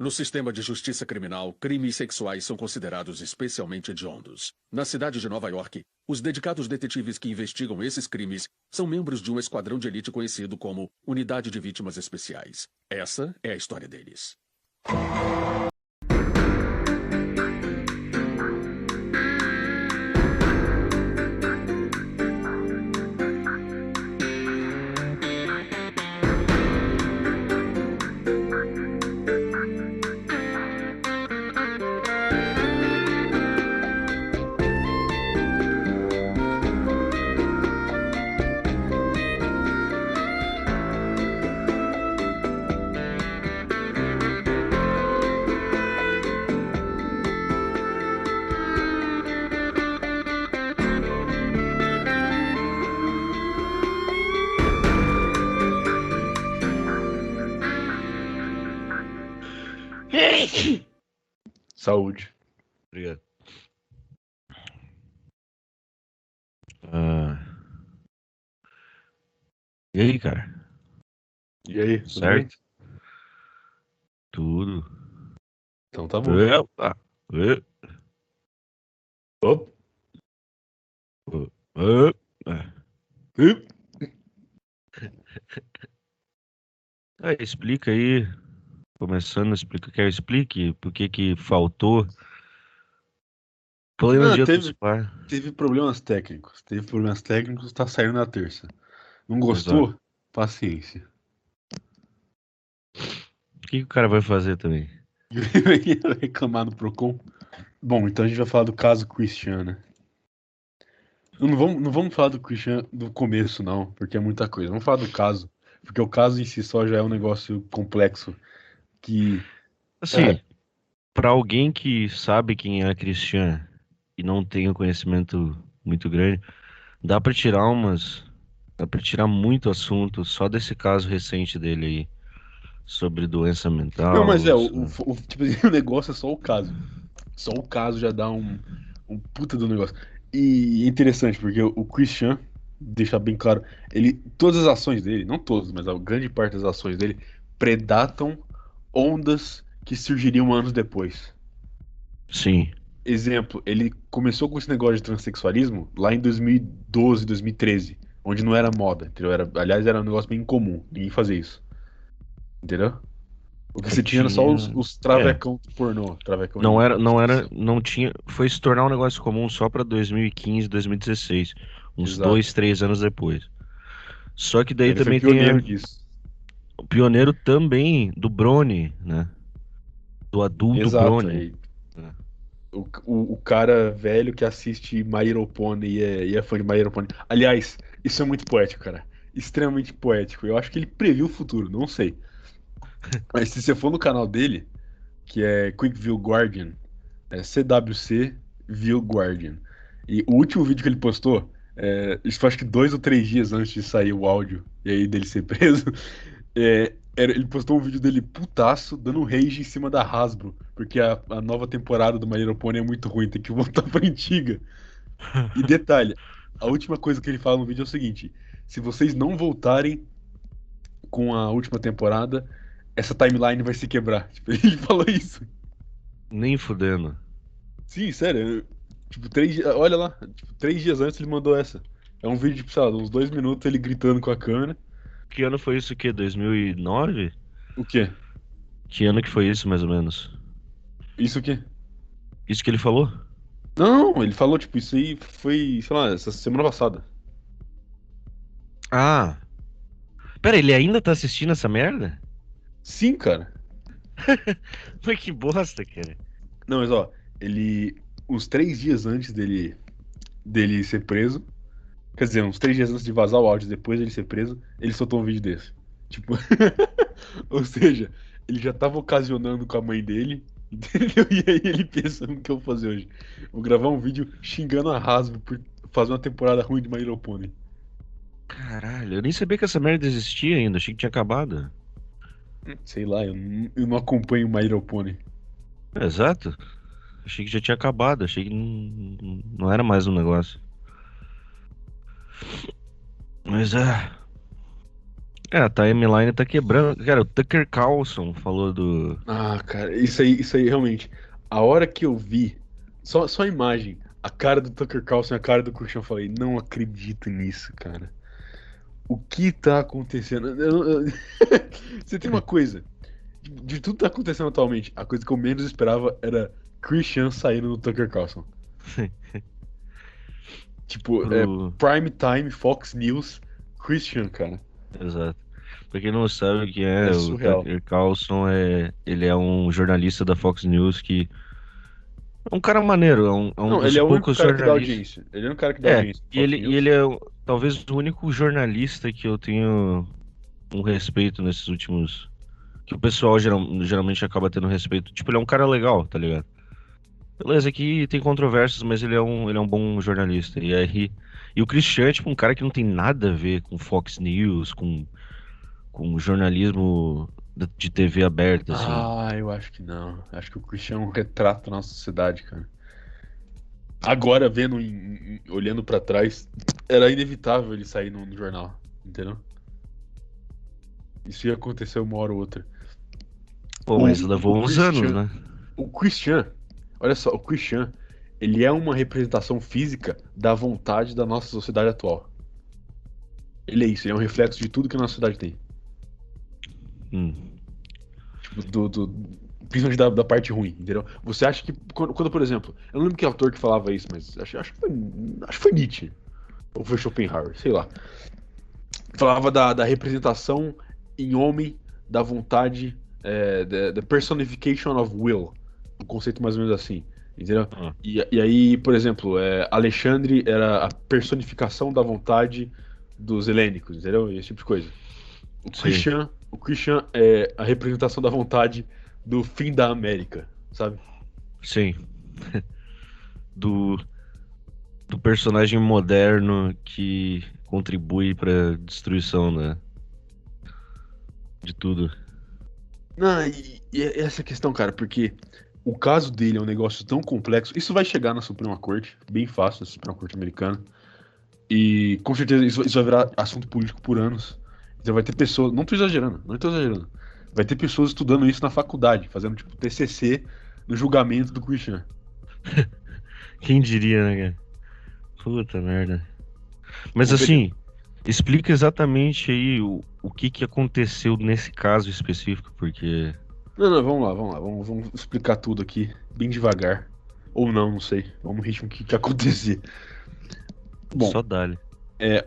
No sistema de justiça criminal, crimes sexuais são considerados especialmente hediondos. Na cidade de Nova York, os dedicados detetives que investigam esses crimes são membros de um esquadrão de elite conhecido como Unidade de Vítimas Especiais. Essa é a história deles. Saúde. Obrigado. Ah. E aí, cara? E aí, tudo Certo? bem? Tudo. Então tá bom. Epa. E- Opa. e- Ih, Ah, explica aí. Começando, explica, quer explique por que que faltou. Pleno Não, teve-. Teve problemas técnicos. Teve problemas técnicos, tá saindo na terça. Não gostou? Paciência. O que, que o cara vai fazer também? Vai reclamar no Procon. Bom, então a gente vai falar do caso Christian, né? Não vamos, não vamos falar do Christian do começo, não, porque é muita coisa. Vamos falar do caso, porque o caso em si só já é um negócio complexo que Assim, É. pra alguém que sabe quem é Christian e não tem um conhecimento muito grande, dá pra tirar umas, dá pra tirar muito assunto só desse caso recente dele aí sobre doença mental. Não, mas é, o, sobre- o- o- tipo, o negócio é só o caso. Só o caso já dá um, um puta do negócio. E é interessante, porque o, o Christian, deixar bem claro, ele, todas as ações dele, não todas, mas a grande parte das ações dele, predatam ondas que surgiriam anos depois. Sim, Exemplo, ele começou com esse negócio de transexualismo lá em 2012, 2013, onde não era moda, entendeu? Era, aliás, era um negócio bem incomum, ninguém fazia isso. Entendeu? O que você tinha era só os, os travecão do pornô. Travecão não era, não era, não tinha, foi se tornar um negócio comum só pra 2015, 2016, uns Exato. dois, três anos depois. Só que daí Ele também tem a- disso. O pioneiro também do Brony, né? Do adulto Exato. Brony. O, o, o cara velho que assiste My Little Pony e é, e é fã de My Little Pony. Aliás, isso é muito poético, cara. Extremamente poético. Eu acho que ele previu o futuro, não sei. Mas se você for no canal dele, que é Quick View Guardian, é CWC View Guardian. E o último vídeo que ele postou, é, isso foi acho que dois ou três dias antes de sair o áudio e aí dele ser preso, é, ele postou um vídeo dele putaço, dando rage em cima da Hasbro, porque a, a nova temporada do My Little Pony é muito ruim, tem que voltar pra antiga. E detalhe, a última coisa que ele fala no vídeo é o seguinte: se vocês não voltarem com a última temporada, essa timeline vai se quebrar. Tipo, ele falou isso. Nem fudendo. Sim, sério. Tipo, três. Olha lá, tipo, três dias antes ele mandou essa. É um vídeo, tipo, sei lá, uns dois minutos ele gritando com a câmera. Que ano foi isso? O quê? 2009? O quê? Que ano que foi isso, mais ou menos? Isso o quê? Isso que ele falou? Não, ele falou, tipo, isso aí foi, sei lá, essa semana passada. Ah. Pera, ele ainda tá assistindo essa merda? Sim, cara. Mas que bosta, cara. Não, mas ó, ele. Uns três dias antes dele, dele ser preso. Quer dizer, uns três dias antes de vazar o áudio, depois dele ser preso, ele soltou um vídeo desse. Tipo. Ou seja, ele já tava ocasionando com a mãe dele. Entendeu? E aí ele pensando o que eu vou fazer hoje. Vou gravar um vídeo xingando a Hasbro por fazer uma temporada ruim de My Little Pony. Caralho, eu nem sabia que essa merda existia ainda. Achei que tinha acabado. Sei lá, eu não, eu não acompanho My Little Pony. Exato. Achei que já tinha acabado. Achei que não, não era mais um negócio. Mas é. É, a timeline tá quebrando. Cara, o Tucker Carlson falou do. Ah, cara, isso aí, isso aí realmente. A hora que eu vi, só, só a imagem, a cara do Tucker Carlson e a cara do Christian, eu falei, não acredito nisso, cara. O que tá acontecendo? Eu- eu- Você tem uma coisa. De tudo que tá acontecendo atualmente, a coisa que eu menos esperava era Christian saindo do Tucker Carlson. Tipo, é, pro- Prime Time, Fox News, Christian, cara. Exato. Pra quem não sabe o que é, É o. Tucker Carlson é, ele é um jornalista da Fox News que é um cara maneiro, é um, é um Não, ele é o único cara que dá audiência. Ele é o cara que dá É, audiência. e ele, e ele é talvez o único jornalista que eu tenho um respeito nesses últimos. Que o pessoal geral- geralmente acaba tendo respeito. Tipo, ele é um cara legal, tá ligado? Beleza, aqui tem controvérsias, mas ele é um, ele é um bom jornalista. E aí. E o Christian é tipo um cara que não tem nada a ver com Fox News, com, com jornalismo de TV aberta, assim. Ah, eu acho que não. Acho que o Christian é um retrato da nossa sociedade, cara. Agora, vendo, olhando pra trás, era inevitável ele sair no, no jornal, entendeu? Isso ia acontecer uma hora ou outra. Pô, mas o- levou o uns Christian- anos, né? O Christian, olha só, o Christian, ele é uma representação física da vontade da nossa sociedade atual. Ele é isso, ele é um reflexo de tudo que a nossa sociedade tem. Hum. Tipo, do, do- principalmente da, da parte ruim, entendeu? Você acha que, quando, quando, por exemplo, eu não lembro que autor que falava isso, mas acho, acho, que, foi, acho que foi Nietzsche, ou foi Schopenhauer, sei lá. Falava da, da representação em homem da vontade, é, the, the personification of will, um conceito mais ou menos assim, entendeu? Ah. E, e aí, por exemplo, é, Alexandre era a personificação da vontade dos helênicos, entendeu? Esse tipo de coisa. O Sim. Christian, o Christian é a representação da vontade do fim da América, sabe? Sim. Do, do personagem moderno que contribui pra destruição da, de tudo. Não, e, e essa questão, cara, porque o caso dele é um negócio tão complexo. Isso vai chegar na Suprema Corte, bem fácil, na Suprema Corte americana. E com certeza isso, isso vai virar assunto político por anos. Então vai ter pessoas, não tô exagerando, não tô exagerando. Vai ter pessoas estudando isso na faculdade, fazendo tipo TCC no julgamento do Christian. Quem diria, né, cara? Puta merda. Mas assim, explica exatamente aí o, o que que aconteceu nesse caso específico, porque. Não, não, vamos lá, vamos lá, vamos, vamos explicar tudo aqui, bem devagar. Ou não, não sei. Vamos no ritmo que, que acontecer. Bom, Só dá-lhe. É,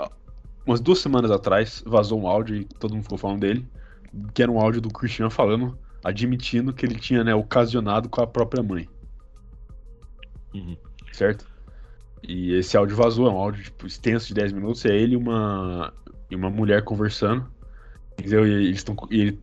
umas duas semanas atrás vazou um áudio e todo mundo ficou falando dele, que era um áudio do Christian falando, admitindo que ele tinha, né, ocasionado com a própria mãe, Uhum. certo? E esse áudio vazou, é um áudio tipo, extenso de 10 minutos, é ele e uma, e uma mulher conversando. Entendeu? E eles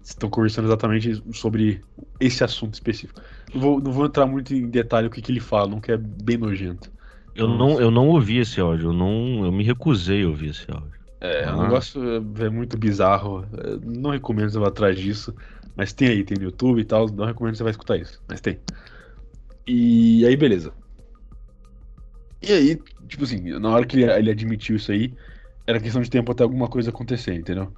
estão conversando exatamente sobre esse assunto específico. Não vou, não vou entrar muito em detalhe o que, que ele fala, não que é bem nojento. Eu não, eu não ouvi esse áudio, eu não, eu me recusei a ouvir esse áudio. É, Ah. o negócio é é muito bizarro. é, Não recomendo você vá atrás disso. Mas tem aí, tem no YouTube e tal. Não recomendo você vai escutar isso. Mas tem. E aí, beleza. E aí, tipo assim, na hora que ele, ele admitiu isso aí, era questão de tempo até alguma coisa acontecer, entendeu?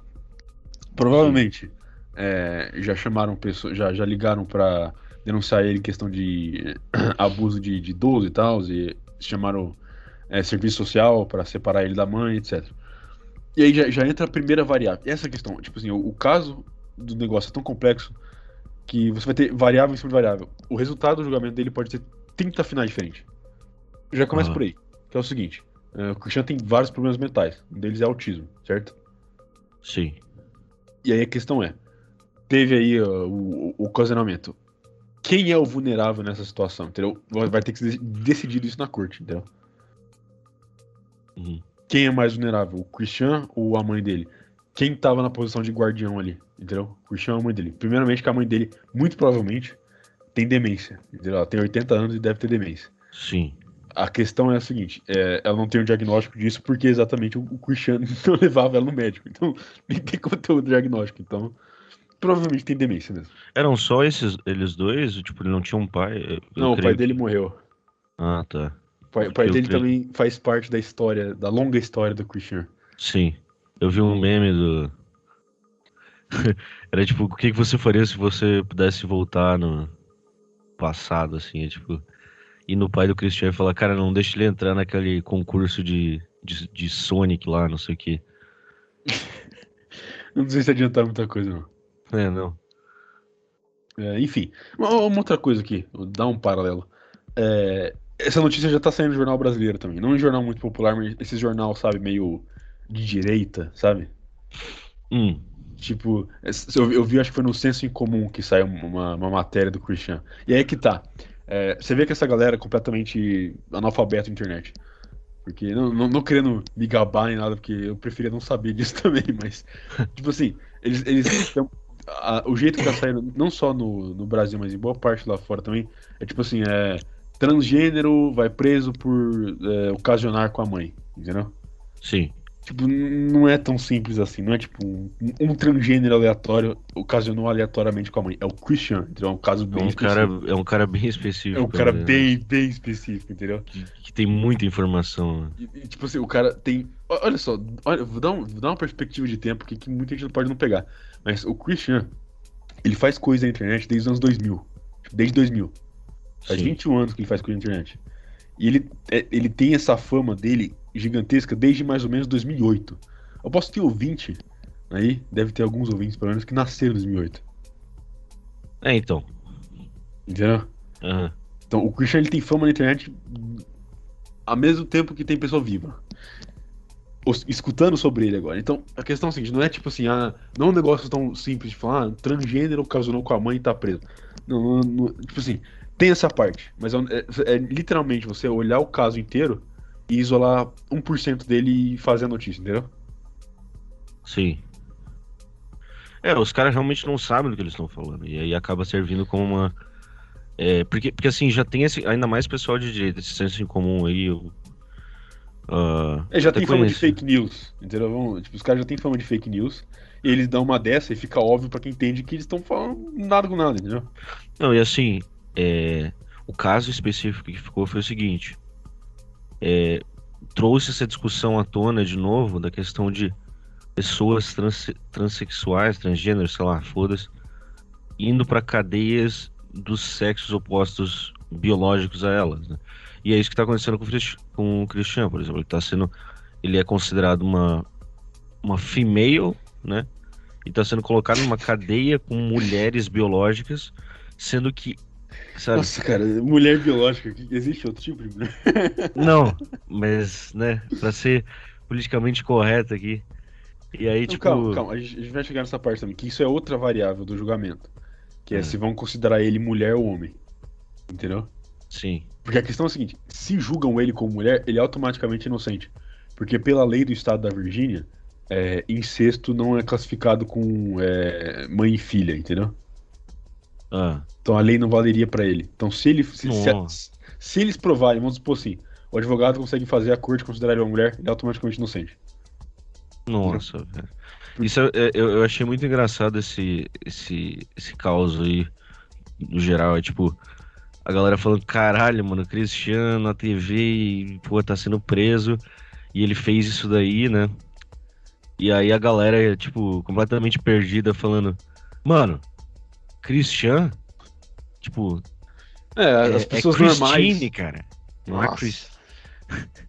Provavelmente é, já chamaram pessoas, já, já ligaram pra denunciar ele em questão de abuso de, de idoso e tal, e chamaram é, serviço social pra separar ele da mãe, etc. E aí já, já entra a primeira variável. Essa questão, tipo assim, o, o caso do negócio é tão complexo que você vai ter variável em cima de variável. O resultado do julgamento dele pode ter 30 finais diferentes. Já começa Aham. por aí. Que é o seguinte: é, o Christian tem vários problemas mentais. Um deles é autismo, certo? Sim. E aí a questão é: teve aí ó, o, o ocasionamento. Quem é o vulnerável nessa situação? Entendeu? Vai ter que ser decidido isso na corte, entendeu? Uhum. Quem é mais vulnerável? O Christian ou a mãe dele? Quem tava na posição de guardião ali? Entendeu? O Christian ou a mãe dele? Primeiramente, que a mãe dele, muito provavelmente, tem demência. Entendeu? Ela tem 80 anos e deve ter demência. Sim. A questão é a seguinte: é, ela não tem o diagnóstico disso porque exatamente o, o Christian não levava ela no médico. Então, nem tem conteúdo diagnóstico. Então, provavelmente tem demência mesmo. Eram só esses, eles dois? Tipo, ele não tinha um pai? Não, o pai dele que- morreu. Ah, tá. O pai, o pai dele creio. também faz parte da história, da longa história do Christian. Sim. Eu vi um meme do. Era tipo, o que que você faria se você pudesse voltar no passado, assim? É tipo, ir no pai do Christian e falar, cara, não deixa ele entrar naquele concurso de, de, de Sonic lá, não sei o quê. Não sei se adiantar muita coisa, não. É, não. É, enfim, uma, uma outra coisa aqui, vou dar um paralelo. É, essa notícia já tá saindo no jornal brasileiro também. Não em jornal muito popular, mas esse jornal, sabe, meio de direita, sabe? Hum, Tipo, eu, eu vi, acho que foi no Senso em Comum que saiu uma, uma matéria do Christian. E aí que tá. É, você vê que essa galera é completamente analfabeta na internet. Porque, não, não, não querendo me gabar nem nada, porque eu preferia não saber disso também, mas, tipo assim, eles, eles tão- a- o jeito que tá saindo, não só no, no Brasil, mas em boa parte lá fora também, é tipo assim, é transgênero vai preso por é, ocasionar com a mãe, entendeu? sim. Tipo, não é tão simples assim. Não é tipo um, um transgênero aleatório ocasionou aleatoriamente com a mãe. É o Christian, entendeu? É um caso É bem um cara, específico. é um cara bem específico. É um cara né? bem, bem específico, entendeu? Que, que tem muita informação. E, e, tipo assim, o cara tem. Olha só, olha, vou, dar um- vou dar uma perspectiva de tempo aqui que muita gente pode não pegar. Mas o Christian, ele faz coisa na internet desde os anos 2000. Tipo, desde 2000. Faz Sim. 21 anos que ele faz coisa na internet. E ele, é- ele tem essa fama dele gigantesca desde mais ou menos 2008. Eu posso ter ouvinte aí, deve ter alguns ouvintes pelo menos que nasceram em 2008. É, então. Entendeu? Aham. Então o Christian ele tem fama na internet ao mesmo tempo que tem pessoa viva. Os- escutando sobre ele agora. Então a questão é a seguinte: não é tipo assim, ah, não é um negócio tão simples de falar, ah, transgênero ocasionou com a mãe e tá preso. Não, não- não- tipo assim, tem essa parte, mas é, é- é literalmente você olhar o caso inteiro e isolar 1% dele e fazer a notícia, entendeu? Sim. É, os caras realmente não sabem do que eles estão falando. E aí acaba servindo como uma. É, porque, porque assim, já tem esse. Ainda mais pessoal de direita, esse senso em comum aí. Eu, ah, É, já tem fama de conheço. fake news, entendeu? Vamos- tipo, os caras já têm fama de fake news e eles dão uma dessa e fica óbvio pra quem entende que eles estão falando nada com nada, entendeu? Não, e assim, é, o caso específico que ficou foi o seguinte: é, trouxe essa discussão à tona de novo da questão de pessoas trans, transexuais, transgêneros, sei lá, foda-se, indo para cadeias dos sexos opostos biológicos a elas, né? E é isso que tá acontecendo com o, com o Christian, por exemplo, ele tá sendo, ele é considerado uma uma female, né? E tá sendo colocado numa cadeia com mulheres biológicas, sendo que, sabe? Nossa, cara, mulher biológica, existe outro tipo de mulher? Não, mas, né, pra ser politicamente correto aqui. E aí, Não, tipo, calma, calma, a gente, a gente vai chegar nessa parte também, que isso é outra variável do julgamento. Que é, É. se vão considerar ele mulher ou homem. Entendeu? sim, Porque a questão é a seguinte: se julgam ele como mulher, ele é automaticamente inocente. Porque pela lei do estado da Virgínia, é, incesto não é classificado com é, mãe e filha, entendeu? Ah, Então a lei não valeria pra ele. Então se ele se, se- se eles provarem, vamos supor assim, o advogado consegue fazer a corte considerar ele uma mulher, ele é automaticamente inocente. nossa, velho. Isso é- é- eu, eu achei muito engraçado esse, esse, esse caos aí, no geral, é tipo, a galera falando, caralho, mano, Cristiano na TV e, pô, tá sendo preso, e ele fez isso daí, né? E aí a galera, tipo, completamente perdida, falando, mano, Christian? Tipo, É, é, as é pessoas Christine, normais. cara. Não é Nossa. Chris.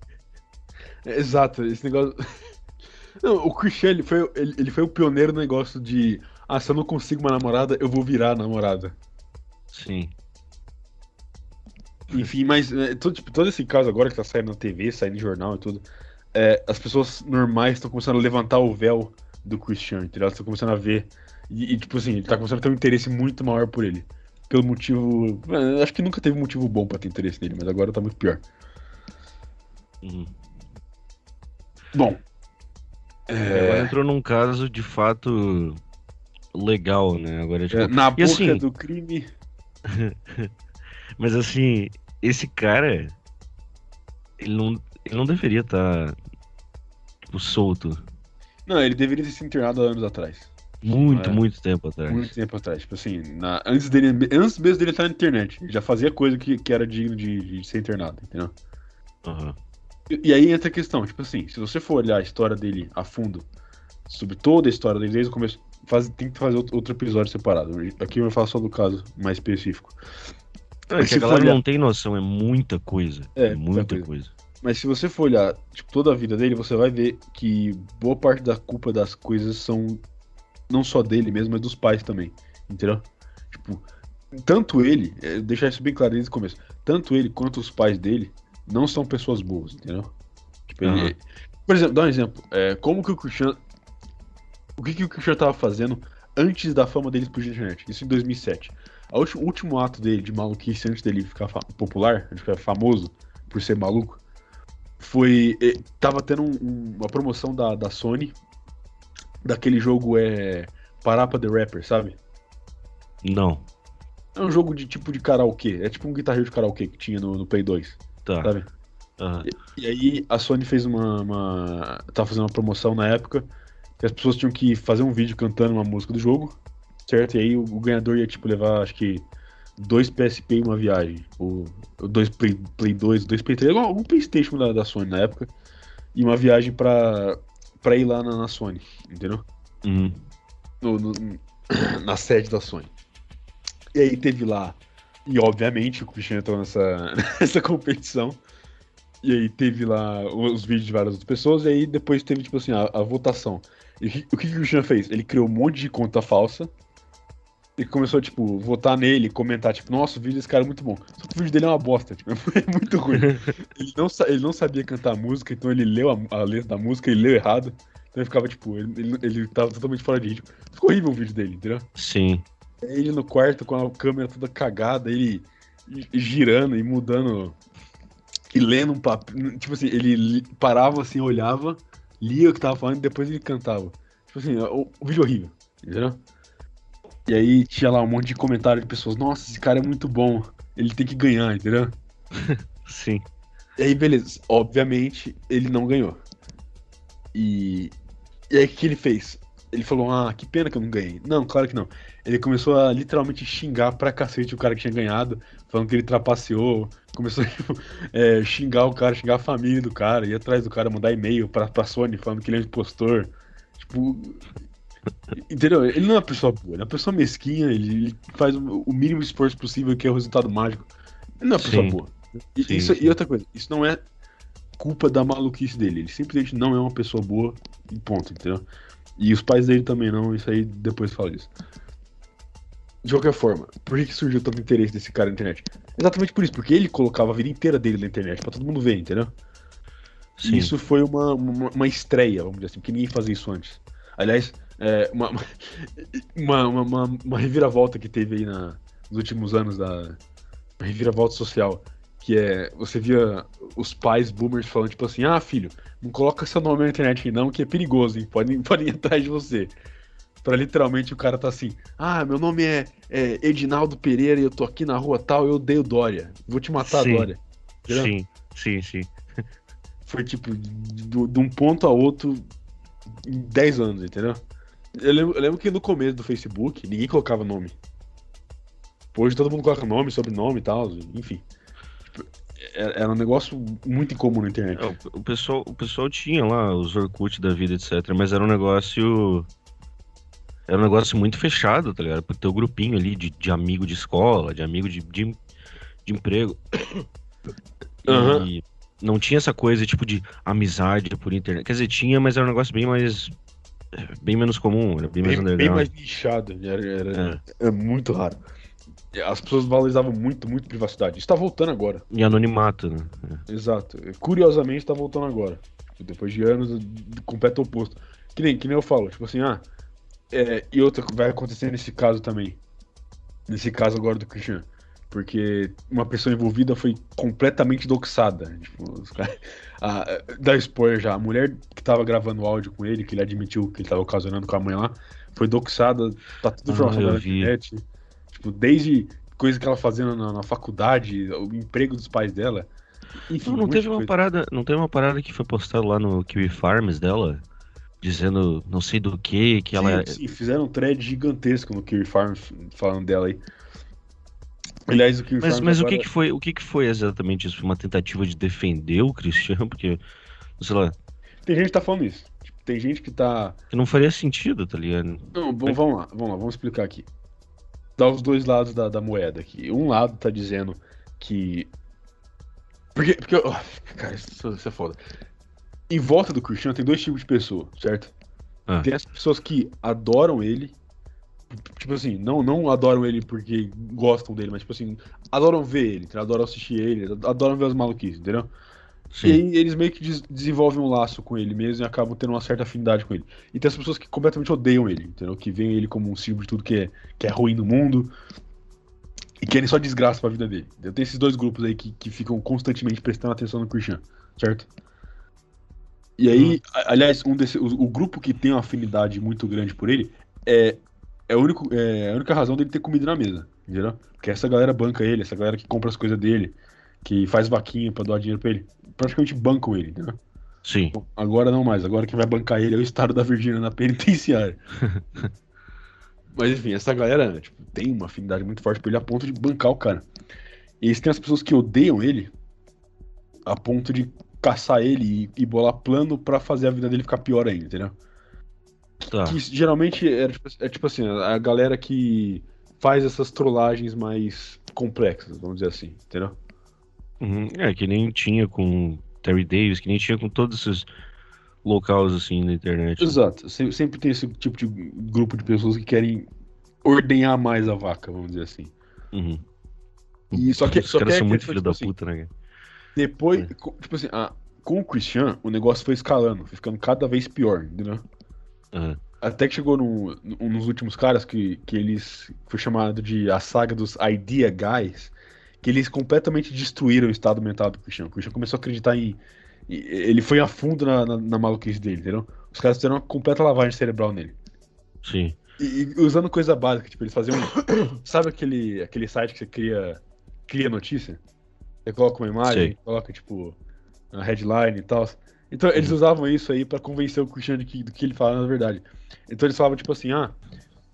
É, Exato, esse negócio. Não, o Christian, ele foi, ele, ele foi o pioneiro no negócio de. Ah, se eu não consigo uma namorada, eu vou virar namorada. Sim. Enfim, mas é, todo, tipo, todo esse caso agora que tá saindo na TV, saindo em jornal e tudo, é, as pessoas normais estão começando a levantar o véu do Christian, entendeu? Elas estão começando a ver. E, e, tipo assim, ele tá começando a ter um interesse muito maior por ele. Pelo motivo. é, Acho que nunca teve motivo bom pra ter interesse nele, mas agora tá muito pior. Uhum. Bom. Agora É, entrou num caso de fato legal, né? Agora, tipo, é, na boca assim- do crime. Mas assim, esse cara, ele não, ele não deveria estar, tipo, solto. Não, ele deveria ter se internado há anos atrás. Muito, É. muito tempo atrás. Muito tempo atrás. Tipo assim, na- antes, dele, antes mesmo dele estar na internet. Ele já fazia coisa que, que era digno de, de ser internado, entendeu? Aham. E, e aí entra a questão, tipo assim, se você for olhar a história dele a fundo, sobre toda a história dele, desde o começo, faz, tem que fazer outro, episódio separado. Aqui eu falar só do caso mais específico. É, que a galera olhar... não tem noção, é muita coisa. É, é muita coisa. coisa. Mas se você for olhar tipo, toda a vida dele, você vai ver que boa parte da culpa das coisas são não só dele mesmo, mas dos pais também. Entendeu? Tipo, tanto ele, é, deixar isso bem claro desde o começo, tanto ele quanto os pais dele não são pessoas boas, entendeu? Tipo, uhum. ele, por exemplo, dá um exemplo. É, como que o Christian. O que, que o Christian tava fazendo antes da fama dele explodir na internet? Isso em 2007. o último ato dele de maluquice antes dele ficar popular, de ficar famoso por ser maluco, foi. Tava tendo um, uma promoção da, da Sony daquele jogo é. Parapa the Rapper, sabe? Não. É um jogo de tipo de karaokê. É tipo um guitarreiro de karaokê que tinha no, no Play 2. Tá. Sabe? Uhum. E, e, aí a Sony fez uma, uma. Tava fazendo uma promoção na época que as pessoas tinham que fazer um vídeo cantando uma música do jogo, certo? E aí o, o ganhador ia tipo levar, acho que dois PSP e uma viagem. Ou, dois Play, Play 2, dois Play 3, algum Playstation da, da Sony na época. E uma viagem pra, pra ir lá na, na Sony, entendeu? Uhum. No, no, na sede da Sony. E aí teve lá. E obviamente o Christian entrou nessa, nessa competição. E aí teve lá os vídeos de várias outras pessoas. E aí depois teve, tipo assim, a, a votação. E o que, o que o Christian fez? Ele criou um monte de conta falsa e começou, tipo, votar nele, comentar, tipo, nossa, o vídeo desse cara é muito bom. Só que o vídeo dele é uma bosta, tipo, é muito ruim. ele, não, ele não sabia cantar música, então ele leu a, a letra da música, ele leu errado. Então ele ficava, tipo, ele, ele, ele tava totalmente fora de ritmo. Ficou horrível o vídeo dele, entendeu? Sim. Ele no quarto com a câmera toda cagada, ele girando e mudando e lendo um papel. Tipo assim, ele parava assim, olhava, lia o que tava falando e depois ele cantava. Tipo assim, o, o vídeo é horrível, entendeu? E aí tinha lá um monte de comentário de pessoas, nossa, esse cara é muito bom, ele tem que ganhar, entendeu? Sim. E aí, beleza. Obviamente, ele não ganhou. E, e aí, o que ele fez? Ele falou, ah, que pena que eu não ganhei. Não, claro que não. Ele começou a literalmente xingar pra cacete o cara que tinha ganhado, falando que ele trapaceou. Começou a tipo, é, xingar o cara, xingar a família do cara, ir atrás do cara, mandar e-mail pra, pra Sony falando que ele é um impostor. Tipo, Entendeu? Ele não é uma pessoa boa, ele é uma pessoa mesquinha, ele, faz o mínimo esforço possível, que é o resultado mágico. Ele não é uma pessoa sim. boa. E, sim, isso, sim. e outra coisa, isso não é culpa da maluquice dele. Ele simplesmente não é uma pessoa boa e ponto, entendeu? E os pais dele também não, isso aí depois fala disso. De qualquer forma, por que, que surgiu tanto interesse desse cara na internet? Exatamente por isso, porque ele colocava a vida inteira dele na internet, pra todo mundo ver, entendeu? Sim. Isso foi uma, uma, uma estreia, vamos dizer assim, porque ninguém fazia isso antes. Aliás, é, uma, uma, uma, uma, reviravolta que teve aí na, nos últimos anos da reviravolta social. Que é, você via os pais boomers falando, tipo assim, ah, filho, não coloca seu nome na internet não, que é perigoso, hein? Podem, podem ir atrás de você. Pra literalmente o cara tá assim, ah, meu nome é, é Edinaldo Pereira e eu tô aqui na rua tal, eu odeio Dória. Vou te matar, sim. Dória. Entendeu? Sim, sim, sim. Foi tipo, de, de um ponto a outro em 10 anos, entendeu? Eu lembro, eu lembro, que no começo do Facebook, ninguém colocava nome. Hoje todo mundo coloca nome, sobrenome e tal, enfim. É, era um negócio muito incomum na internet. É, o, pessoal, o pessoal tinha lá os Orkut da vida, etc. Mas era um negócio. Era um negócio muito fechado, tá ligado? Pro teu grupinho ali de, de amigo de escola, de amigo de, de, de emprego. Uhum. E não tinha essa coisa tipo de amizade por internet. Quer dizer, tinha, mas era um negócio bem mais bem menos comum, era bem, bem mais Bem mais nichado, era, era, é. é. muito raro. As pessoas valorizavam muito, muito privacidade. Isso tá voltando agora. E anonimato, né? É. Exato. Curiosamente, tá voltando agora. Depois de anos, completo oposto. Que nem, que nem eu falo, tipo assim, ah, é, e outra vai acontecer nesse caso também. Nesse caso agora do Christian porque uma pessoa envolvida foi completamente doxada. Tipo, os caras. Ah, dá spoiler já. A mulher que tava gravando o áudio com ele, que ele admitiu que ele tava ocasionando com a mãe lá, foi doxada, tá tudo ah, jornal na internet. Tipo, desde coisa que ela fazia na, na faculdade, o emprego dos pais dela. Enfim, não, não teve uma parada, não teve uma parada que foi postada lá no Kiwi Farms dela, dizendo não sei do que, que sim, ela. É sim, fizeram um thread gigantesco no Kiwi Farms falando dela aí. Aliás, o que Mas, mas agora... o, que, que, foi, o que, que foi exatamente isso? Foi uma tentativa de defender o Cristiano? Porque, sei lá. Tem gente que tá falando isso. Tipo, tem gente que tá. Que não faria sentido, tá ligado? Não, bom, vamos lá, vamos lá, vamos explicar aqui. Dá os dois lados da, da moeda aqui. Um lado tá dizendo que. Porque. porque oh, cara, isso, isso é foda. Em volta do Cristiano tem dois tipos de pessoa, certo? Ah. Tem as pessoas que adoram ele. Tipo assim, não, não adoram ele porque gostam dele, mas tipo assim, adoram ver ele, adoram assistir ele, adoram ver as maluquices, entendeu? Sim. E aí eles meio que des- desenvolvem um laço com ele mesmo e acabam tendo uma certa afinidade com ele. E tem as pessoas que completamente odeiam ele, entendeu? Que veem ele como um símbolo de tudo que é, que é ruim no mundo e querem só desgraça pra vida dele. Eu tenho esses dois grupos aí que, que ficam constantemente prestando atenção no Christian, certo? E aí, a- aliás, um desse, o, o grupo que tem uma afinidade muito grande por ele é, é, único, é a única razão dele ter comida na mesa, entendeu? Porque essa galera banca ele, essa galera que compra as coisas dele, que faz vaquinha pra doar dinheiro pra ele, praticamente bancam ele, entendeu? Sim. Bom, Agora não mais, agora quem vai bancar ele é o estado da Virgínia na penitenciária. Mas enfim, essa galera tipo, tem uma afinidade muito forte por ele a ponto de bancar o cara. E eles têm as pessoas que odeiam ele a ponto de caçar ele e, e bolar plano pra fazer a vida dele ficar pior ainda, entendeu? Tá. Que geralmente é, tipo- é tipo assim, a galera que faz essas trollagens mais complexas, vamos dizer assim, entendeu? Uhum. É, que nem tinha com Terry Davis, que nem tinha com todos esses locais assim na internet. né? Exato. Sempre, sempre tem esse tipo de grupo de pessoas que querem ordenhar mais a vaca, vamos dizer assim. Uhum. E só que- Os só caras que é são que, muito tipo filho da assim, puta, né? Depois, É. tipo assim, a- com o Christian, o negócio foi escalando, foi ficando cada vez pior, entendeu? Aham. Até que chegou no, no- nos últimos caras que, que eles. Foi chamado de a saga dos Idea Guys, que eles completamente destruíram o estado mental do Christian. O Christian começou a acreditar em. Ele foi a fundo na, na, na maluquice dele, entendeu? Os caras fizeram uma completa lavagem cerebral nele. Sim. E, e usando coisa básica, tipo, eles faziam. sabe aquele, aquele site que você cria, cria notícia? Você coloca uma imagem, Sei. coloca, tipo, a headline e tal. Então, eles usavam isso aí pra convencer o Christian de que, do que ele falava na verdade. Então, eles falavam, tipo assim, ah,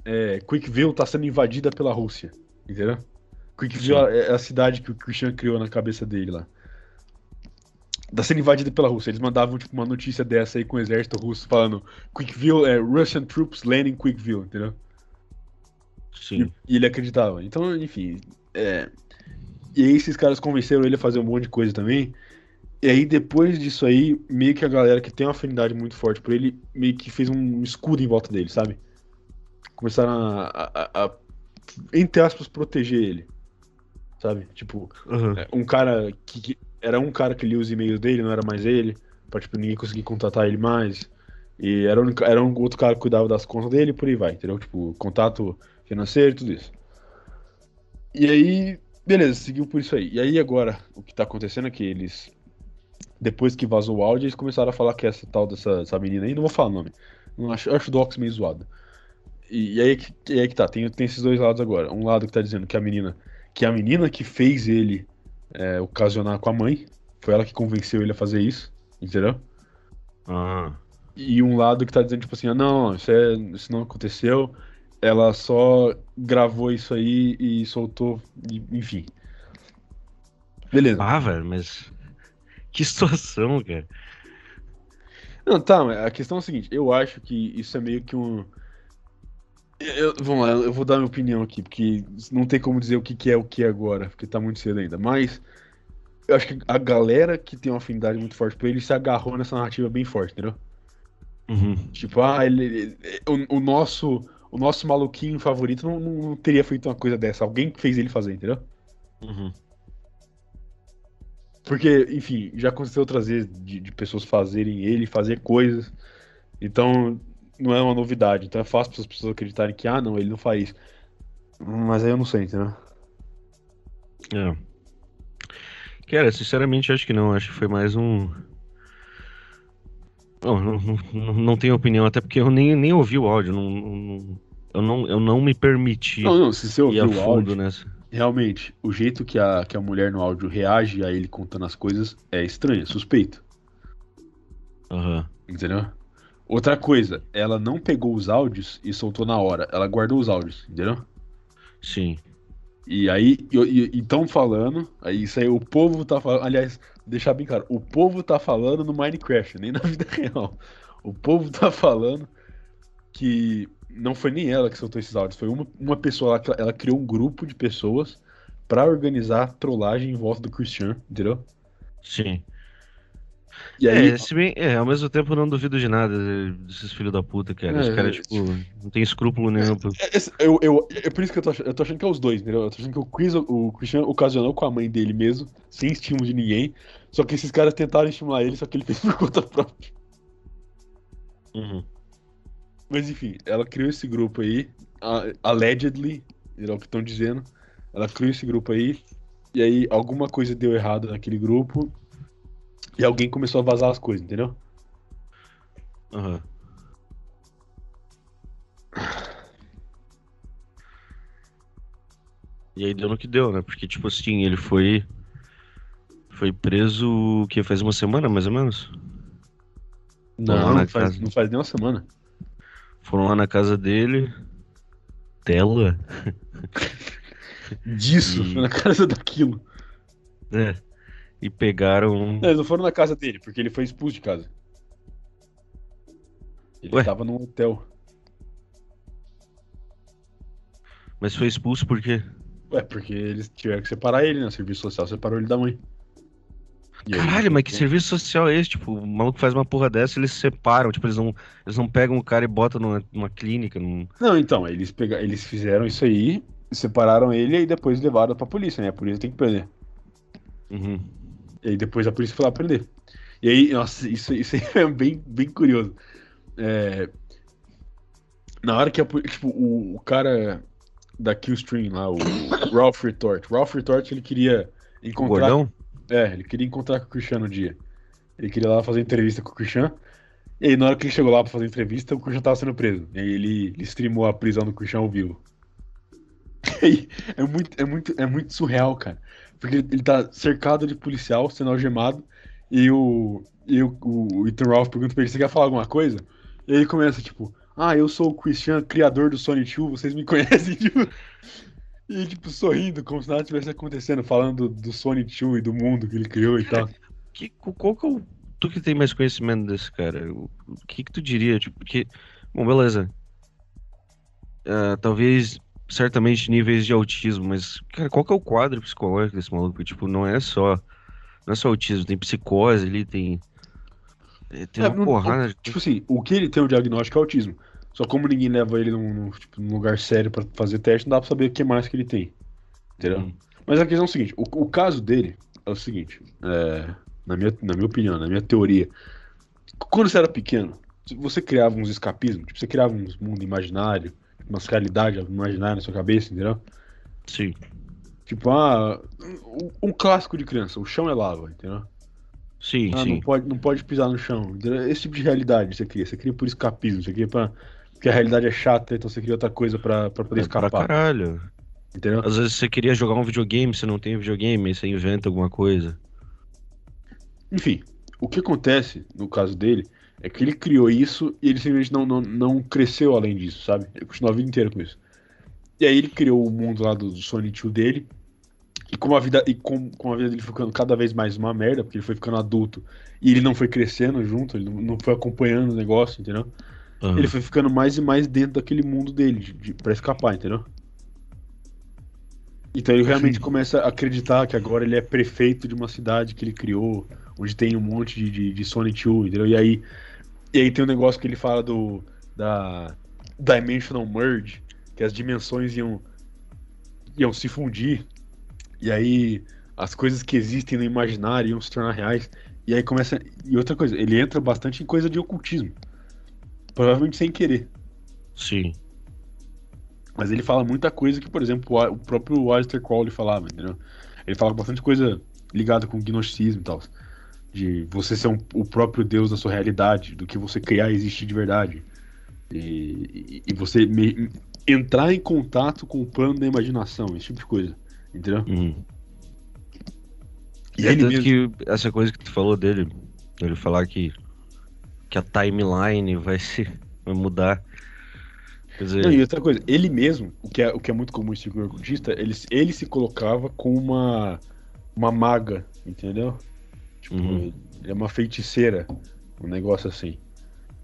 é, Quickville tá sendo invadida pela Rússia, entendeu? Quickville é a cidade que o Christian criou na cabeça dele lá. Tá sendo invadida pela Rússia. Eles mandavam, tipo, uma notícia dessa aí com o exército russo falando Quickville é Russian troops landing Quickville, entendeu? Sim. E, e ele acreditava. Então, enfim. é, E aí esses caras convenceram ele a fazer um monte de coisa também. E aí, depois disso aí, meio que a galera que tem uma afinidade muito forte por ele, meio que fez um escudo em volta dele, sabe? Começaram a, a- a- entre aspas, proteger ele. Sabe? Tipo, é, um cara que, que- Era um cara que lia os e-mails dele, não era mais ele. Pra, tipo, ninguém conseguir contatar ele mais. E era, um, era um outro cara que cuidava das contas dele e por aí vai, entendeu? Tipo, contato financeiro e tudo isso. E aí, beleza, seguiu por isso aí. E aí agora, o que tá acontecendo é que eles, depois que vazou o áudio, eles começaram a falar que essa tal dessa, dessa menina aí, não vou falar o nome. Não acho, eu acho o Docs meio zoado. E, e aí, que- e aí que tá, tem, tem esses dois lados agora. Um lado que tá dizendo que a menina, que a menina que fez ele é, ocasionar com a mãe, foi ela que convenceu ele a fazer isso, entendeu? Ah. E um lado que tá dizendo, tipo assim, ah, não, isso, é, isso não aconteceu, ela só gravou isso aí e soltou, e- enfim. Beleza. Ah, velho, mas. Que situação, cara. Não, tá, mas a questão é a seguinte, eu acho que isso é meio que um. Eu- vamos lá, eu vou dar minha opinião aqui, porque não tem como dizer o que, que é o que é agora, porque tá muito cedo ainda. Mas eu acho que a galera que tem uma afinidade muito forte por ele se agarrou nessa narrativa bem forte, entendeu? Uhum. Tipo, ah, ele, ele- o, o nosso o nosso maluquinho favorito não, não- não teria feito uma coisa dessa. Alguém fez ele fazer, entendeu? Uhum. Porque, enfim, já aconteceu outras vezes de, de pessoas fazerem ele fazer coisas. Então, não é uma novidade. Então é fácil para as pessoas acreditarem que, ah, não, ele não faz isso. Mas aí eu não sei, entendeu? É. Cara, sinceramente, acho que não. Acho que foi mais um. Não, não, não, não tenho opinião, até porque eu nem, nem ouvi o áudio. Não, não- eu, não, eu não me permiti Não, não, se você ir ouvir a o fundo áudio, nessa. Realmente, o jeito que a, que a mulher no áudio reage a ele contando as coisas é estranho, é suspeito. Aham. Entendeu? Outra coisa, ela não pegou os áudios e soltou na hora. Ela guardou os áudios, entendeu? Sim. E aí, e estão falando, aí isso aí o povo tá falando, aliás, deixar bem claro, o povo tá falando no Minecraft, nem na vida real. O povo tá falando que não foi nem ela que soltou esses áudios, foi uma, uma pessoa lá que ela, criou um grupo de pessoas pra organizar trollagem em volta do Christian, entendeu? Sim. E aí, É, se bem, é, ao mesmo tempo eu não duvido de nada desses filhos da puta, cara. Os É, caras, tipo, não tem escrúpulo nenhum. É, esse- Eu, eu, é por isso que eu tô, achando, eu tô achando que é os dois, entendeu? Eu tô achando que o, Chris, o Christian ocasionou com a mãe dele mesmo, sem estímulo de ninguém. Só que esses caras tentaram estimular ele, só que ele fez por conta própria. Uhum. Mas enfim, ela criou esse grupo aí, allegedly, é o que estão dizendo. Ela criou esse grupo aí, e aí alguma coisa deu errado naquele grupo, e alguém começou a vazar as coisas, entendeu? Aham. E aí deu no que deu, né? Porque, tipo assim, ele foi. Foi preso o que faz uma semana, mais ou menos? Não, na não faz, casa. não faz nem uma semana. Foram lá na casa dele. Tela. Disso, E- na casa daquilo. É. E pegaram. Não, eles não foram na casa dele, porque ele foi expulso de casa. Ele Ué? tava num hotel. Mas foi expulso por quê? Ué, porque eles tiveram que separar ele, né? O serviço social separou ele da mãe. E aí, Caralho, mas que serviço social é esse? Tipo, o maluco faz uma porra dessa eles se separam. Tipo, eles não, eles não pegam o cara e botam numa, numa clínica. Num... Não, então, eles, pega... eles fizeram isso aí, separaram ele e depois levaram pra polícia, né? A polícia tem que prender. Uhum. E aí depois a polícia foi lá prender. E aí, nossa, isso, isso aí é bem, bem curioso. É, Na hora que a, tipo, o, o cara da Killstream lá, o Ralph Retort, Ralph Retort, ele queria O encontrar gordão? É, ele queria encontrar com o Christian no dia. Ele queria lá fazer entrevista com o Christian. E aí, na hora que ele chegou lá pra fazer entrevista, o Christian tava sendo preso. E aí ele, ele streamou a prisão do Christian ao vivo. É muito, é muito, é muito surreal, cara. Porque ele, ele tá cercado de policial, sendo algemado. E o, e o, o Ethan Ralph pergunta pra ele: Você quer falar alguma coisa? E ele começa, tipo, Ah, eu sou o Christian, criador do Sonic 2, vocês me conhecem, tipo. E, tipo, sorrindo, como se nada tivesse acontecendo, falando do, Sonic 2 e do mundo que ele criou e tal. Que, qual que é o. Tu que tem mais conhecimento desse cara, o, que que tu diria? Tipo, porque. Bom, beleza. Ah, talvez, certamente, níveis de autismo, mas, cara, qual que é o quadro psicológico desse maluco? Porque, Tipo, não é só. Não é só autismo, tem psicose ali, tem. eh, Tem É, uma não- porrada. Tipo assim, o que ele tem o diagnóstico é autismo. Só como ninguém leva ele num, num, tipo, num lugar sério pra fazer teste, não dá pra saber o que mais que ele tem. Entendeu? Hum. Mas a questão é o seguinte, o, o caso dele é o seguinte, é, na, minha, na minha opinião, na minha teoria, quando você era pequeno, você criava uns escapismos, tipo, você criava uns mundo imaginário, umas realidades imaginárias na sua cabeça, entendeu? Sim. Tipo, ah, um, um clássico de criança, o chão é lava, entendeu? Sim, Ah, não sim. pode, não pode pisar no chão. entendeu? Esse tipo de realidade você cria. Você cria por escapismo, você cria pra. Porque a realidade é chata, então você cria outra coisa pra, pra poder É pra escapar. caralho. Entendeu? Às vezes você queria jogar um videogame, você não tem videogame, você inventa alguma coisa. Enfim, o que acontece no caso dele é que ele criou isso e ele simplesmente não, não, não cresceu além disso, sabe? Ele continuou a vida inteira com isso. E aí ele criou o mundo lá do, do Sonic 2 dele. E como a vida, e com, com a vida dele ficando cada vez mais uma merda, porque ele foi ficando adulto e ele não foi crescendo junto, ele não, não foi acompanhando o negócio, entendeu? Aham. Ele foi ficando mais e mais dentro daquele mundo dele, de, de, pra escapar, entendeu? Então ele realmente começa a acreditar que agora ele é prefeito de uma cidade que ele criou, onde tem um monte de, de, de Sonic 2, entendeu? E aí, e aí tem um negócio que ele fala do da Dimensional Merge, que as dimensões iam, iam se fundir, e aí as coisas que existem no imaginário iam se tornar reais. E aí começa. E outra coisa, ele entra bastante em coisa de ocultismo. Provavelmente sem querer. Sim. Mas ele fala muita coisa que, por exemplo, o próprio Alistair Crowley falava, entendeu? Ele fala bastante coisa ligada com gnosticismo e tal. De você ser um, o próprio Deus da sua realidade, do que você criar e existir de verdade. E, e, e você me- entrar em contato com o plano da imaginação, esse tipo de coisa. Entendeu? Uhum. E é ele tanto mesmo. que essa coisa que tu falou dele, ele falar que, que a timeline vai se vai mudar. Quer dizer, Não, e outra coisa, ele mesmo, o que é, o que é muito comum em círculo ocultista, ele, ele se colocava com uma, uma maga, entendeu? Tipo, Uhum. ele é uma feiticeira, um negócio assim.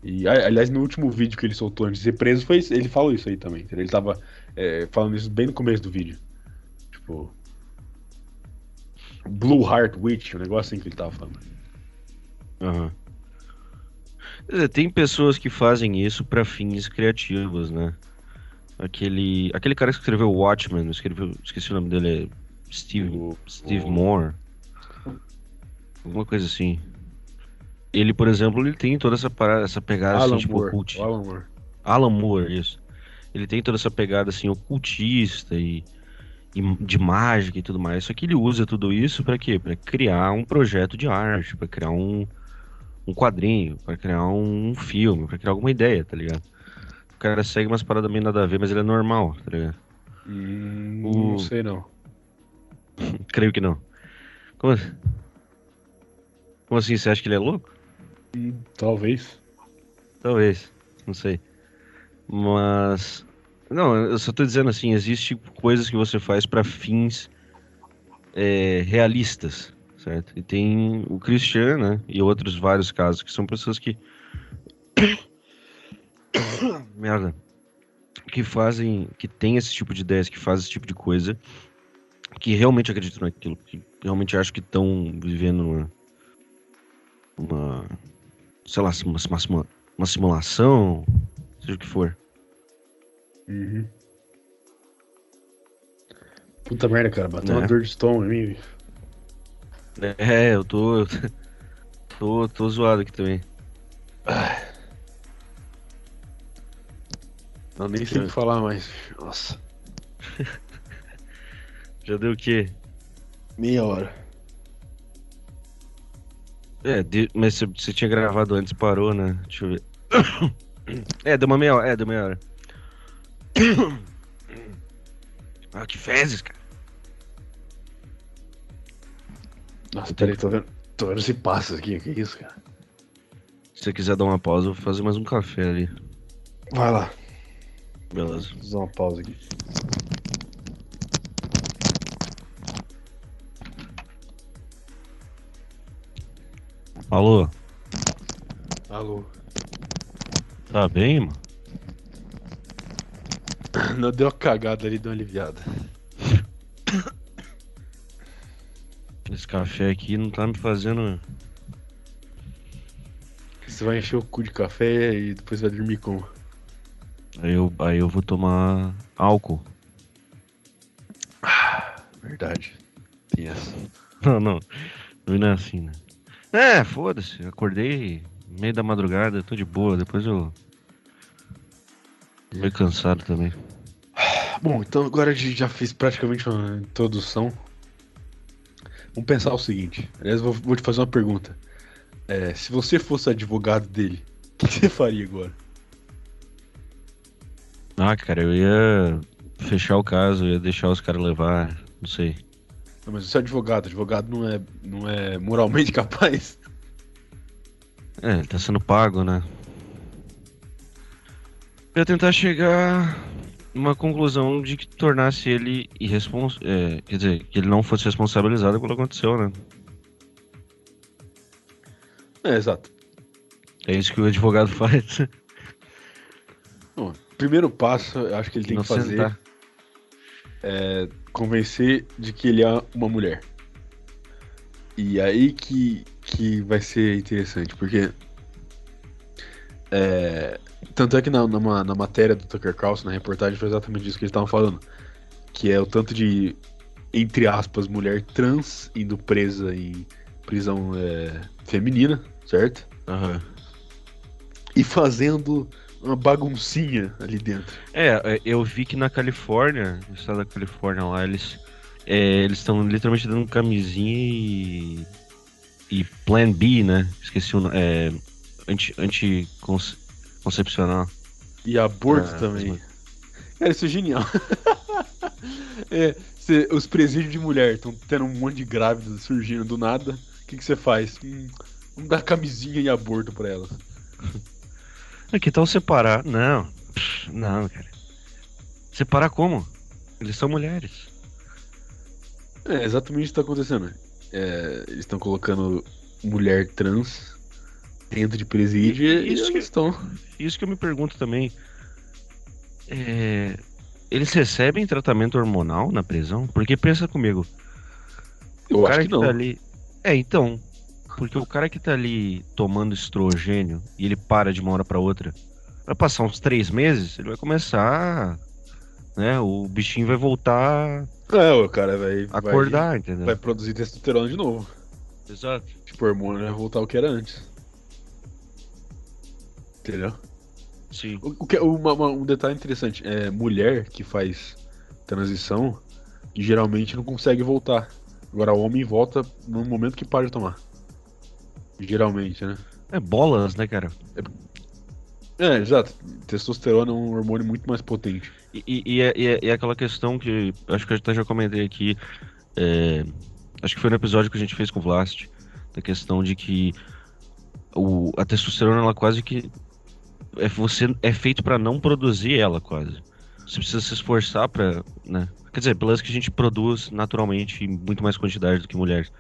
E, aliás, no último vídeo que ele soltou antes de ser preso, foi, ele falou isso aí também. Ele tava é, falando isso bem no começo do vídeo. Tipo. Blue Heart Witch, o um negócio assim que ele tava falando. Uhum. Tem pessoas que fazem isso para fins criativos, né? Aquele, aquele cara que escreveu Watchmen, escreveu, esqueci o nome dele, é Steve, o, Steve o... Moore. Alguma coisa assim. Ele, por exemplo, ele tem toda essa parada, essa pegada Alan assim, tipo, Moore. ocult... Alan Moore. Alan Moore, isso. Ele tem toda essa pegada assim ocultista e, e de mágica e tudo mais. Só que ele usa tudo isso para quê? Para criar um projeto de arte, para criar um, um quadrinho, para criar um, um filme, para criar alguma ideia, tá ligado? O cara segue umas paradas meio nada a ver, mas ele é normal, tá ligado? Hum, o... Não sei não. Creio que não. Como assim? Como assim? Você acha que ele é louco? Hum, talvez. Talvez. Não sei. Mas. Não, eu só tô dizendo assim: existe coisas que você faz para fins é, realistas, certo? E tem o Christian, né? E outros vários casos que são pessoas que. Merda. Que fazem. Que tem esse tipo de ideias, que fazem esse tipo de coisa. Que realmente acreditam naquilo. Que realmente acham que estão vivendo uma. Uma. Sei lá, uma, uma, uma simulação. Seja o que for. Uhum. Puta merda, cara. Bateu é. uma dor de estômago em mim. É, eu tô. tô, tô zoado aqui também. Não, nem sei o que falar mais. Nossa. Já deu o quê? Meia hora. É, de... mas você, você tinha gravado antes, parou, né? Deixa eu ver. É, deu uma meia hora. É, deu meia hora. ah, que fezes, cara. Nossa, peraí, tô vendo, tô vendo esse passo aqui. Que isso, cara? Se você quiser dar uma pausa, eu vou fazer mais um café ali. Vai lá. Beleza. Vou fazer uma pausa aqui. Alô? Alô? Tá bem, mano? Não deu uma cagada ali, deu uma aliviada. Esse café aqui não tá me fazendo. Você vai encher o cu de café e depois vai dormir com. Aí eu, aí eu vou tomar álcool. Ah, verdade. Tem essa. Não, não. Não é assim, né? É, foda-se. Acordei meio da madrugada, tô de boa. Depois eu. Meio cansado também. Bom, então agora a gente já fez praticamente uma introdução. Vamos pensar o seguinte. Aliás, vou, vou te fazer uma pergunta. É, se você fosse advogado dele, o que, que você faria agora? Ah, cara, eu ia fechar o caso, ia deixar os caras levar, não sei. Não, mas você é advogado, advogado não é, não é moralmente capaz. É, ele tá sendo pago, né? Eu ia tentar chegar numa conclusão de que tornasse ele irresponsável. É, quer dizer, que ele não fosse responsabilizado pelo que aconteceu, né? É, exato. É isso que o advogado faz. Bom, primeiro passo, eu acho que ele tem que fazer é convencer de que ele é uma mulher. E aí que, que vai ser interessante, porque. É, tanto é que na, na, na, matéria do Tucker Carlson, na reportagem, foi exatamente isso que eles estavam falando. Que é o tanto de, entre aspas, mulher trans indo presa em prisão é, feminina, certo? Uhum. E fazendo uma baguncinha ali dentro. É, é, eu vi que na Califórnia, no estado da Califórnia lá, eles é, eles estão literalmente dando camisinha e. e Plan B, né? Esqueci o nome. É, anti, anticoncepcional. E aborto ah, também. Mas... Cara, isso é genial. é, cê, os presídios de mulher estão tendo um monte de grávidas surgindo do nada. O que você faz? Hum, vamos dar camisinha e aborto pra elas. Que tal separar? Não. Não, cara. Separar como? Eles são mulheres. É exatamente isso que tá acontecendo. É, eles estão colocando mulher trans dentro de presídio e, Isso que- estão. Isso que eu me pergunto também. É, Eles recebem tratamento hormonal na prisão? Porque pensa comigo, Eu o acho cara que que, não. tá ali. É, então. Porque o cara que tá ali tomando estrogênio e ele para de uma hora pra outra, vai passar uns três meses, ele vai começar. Né? O bichinho vai voltar É, o cara vai, a vai- acordar, entendeu? vai produzir testosterona de novo. Exato. Tipo, o hormônio vai voltar ao que era antes. Entendeu? Sim. O, o que, uma- uma- um detalhe interessante, é mulher que faz transição geralmente não consegue voltar. Agora o homem volta no momento que para de tomar. Geralmente, né? É bolas, né, cara? É, exato. Testosterona é um hormônio muito mais potente. E, e- e é, e é- e é aquela questão que acho que eu até já comentei aqui. é, acho que foi no episódio que a gente fez com o Vlast, da questão de que o, a testosterona ela quase que é, você é feito pra não produzir ela quase. Você precisa se esforçar pra, né? Quer dizer, pelas que a gente produz naturalmente em muito mais quantidade do que mulheres,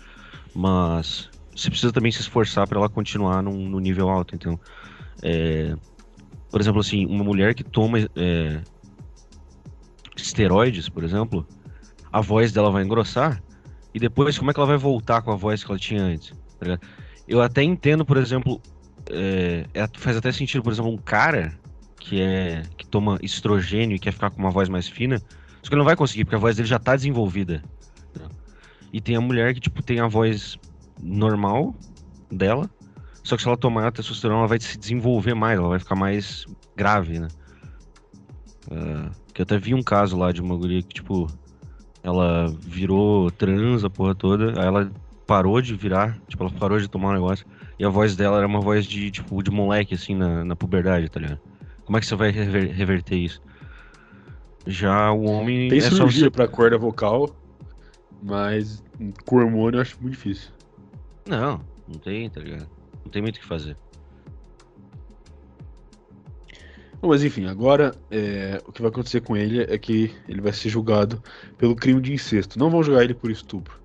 mas você precisa também se esforçar pra ela continuar num, num nível alto, então. é, por exemplo, assim, uma mulher que toma é, esteroides, por exemplo, a voz dela vai engrossar e depois como é que ela vai voltar com a voz que ela tinha antes? tá? Eu até entendo, por exemplo, é, é- faz até sentido, por exemplo, um cara que é que toma estrogênio e quer ficar com uma voz mais fina, só que ele não vai conseguir porque a voz dele já tá desenvolvida. entendeu? E tem a mulher que tipo tem a voz normal dela, só que se ela tomar a testosterona, ela vai se desenvolver mais, ela vai ficar mais grave, né? Ah, que eu até vi um caso lá de uma guria que, tipo, ela virou trans a porra toda, aí ela parou de virar, tipo, ela parou de tomar um negócio, e a voz dela era uma voz de, tipo, de moleque, assim, na, na puberdade, tá ligado? Como é que você vai rever- reverter isso? Já o homem Tem é cirurgia você... pra corda vocal, mas com hormônio eu acho muito difícil. Não, não tem, tá ligado? Não tem muito o que fazer. Bom, mas enfim, agora é, o que vai acontecer com ele é que ele vai ser julgado pelo crime de incesto. Não vão julgar ele por estupro.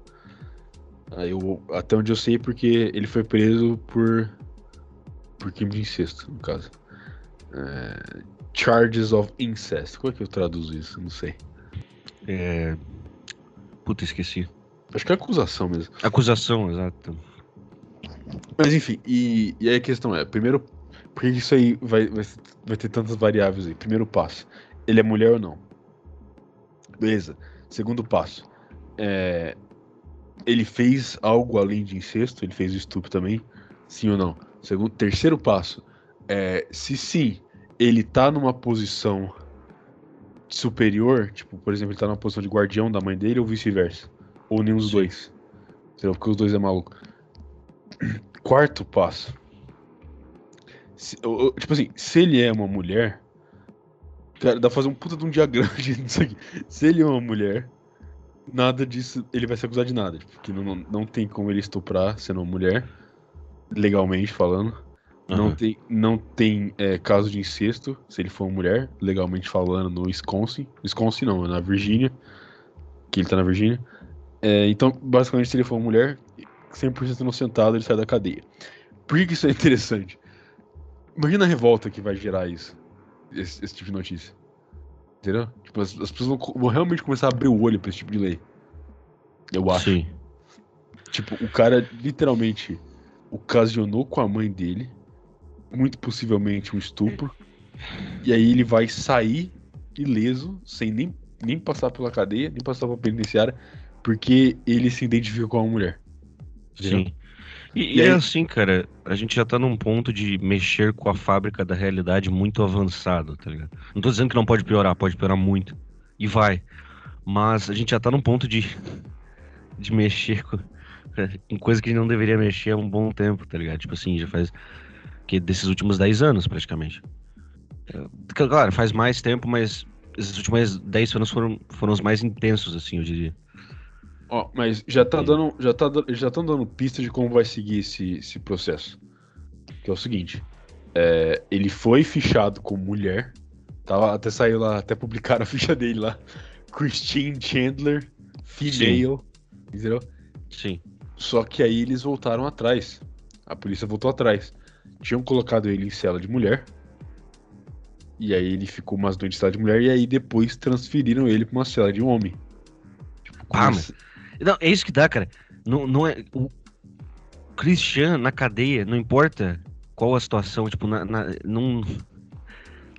Eu, até onde eu sei, porque ele foi preso por, por crime de incesto, no caso. É, charges of incest. Como é que eu traduzo isso? Não sei. É... Puta, esqueci. Acho que é acusação mesmo. Acusação, exato. Mas enfim, e, e aí a questão é, primeiro, por que isso aí vai, vai, vai ter tantas variáveis aí? Primeiro passo, ele é mulher ou não? Beleza. Segundo passo, é, ele fez algo além de incesto? Ele fez o estupro também? Sim ou não? Segundo, terceiro passo, é, se sim, ele tá numa posição superior, tipo, por exemplo, ele tá numa posição de guardião da mãe dele ou vice-versa? Ou nenhum dos dois? Entendeu? Porque os dois é maluco. Quarto passo. Se- o- o- tipo assim, se ele é uma mulher. Cara, dá pra fazer um puta de um diagrama disso aqui. Se ele é uma mulher, nada disso. Ele vai ser acusado de nada. tipo, Porque não, não, não tem como ele estuprar sendo uma mulher. Legalmente falando. Não Aham. tem, não tem é, caso de incesto, se ele for uma mulher, legalmente falando, no Wisconsin. Wisconsin não, é na Virgínia. Que ele tá na Virgínia. É, então, basicamente, se ele for uma mulher, 100% inocentado, ele sai da cadeia. Por que, que isso é interessante? Imagina a revolta que vai gerar isso. Esse, esse tipo de notícia. Entendeu? Tipo, as, as pessoas vão, vão realmente começar a abrir o olho pra esse tipo de lei. Eu acho. Sim. Tipo, o cara literalmente ocasionou com a mãe dele, muito possivelmente um estupro, e aí ele vai sair ileso, sem nem, nem passar pela cadeia, nem passar pela penitenciária, porque ele se identifica com a mulher. Sim. E e é assim, cara, a gente já tá num ponto de mexer com a fábrica da realidade muito avançado, tá ligado? Não tô dizendo que não pode piorar, pode piorar muito. E vai. Mas a gente já tá num ponto de, de mexer com, em coisa que a gente não deveria mexer há um bom tempo, tá ligado? Tipo assim, já faz. Que desses últimos 10 anos, praticamente. É, Claro, faz mais tempo, mas esses últimos 10 anos foram, foram os mais intensos, assim, eu diria. Ó, mas já tá Sim. dando, já tá, já estão dando pista de como vai seguir esse, esse processo. Que é o seguinte, é, ele foi fichado como mulher, tava, até saiu lá, até publicaram a ficha dele lá, Christine Chandler, female, entendeu? Sim. Só que aí eles voltaram atrás, a polícia voltou atrás. tinham colocado ele em cela de mulher. E aí ele ficou umas cela de mulher, e aí depois transferiram ele pra uma cela de homem. Tipo, Ah, mas- Não, é isso que dá, cara. Não, não é. O Christian na cadeia, não importa qual a situação, tipo, na, na- não.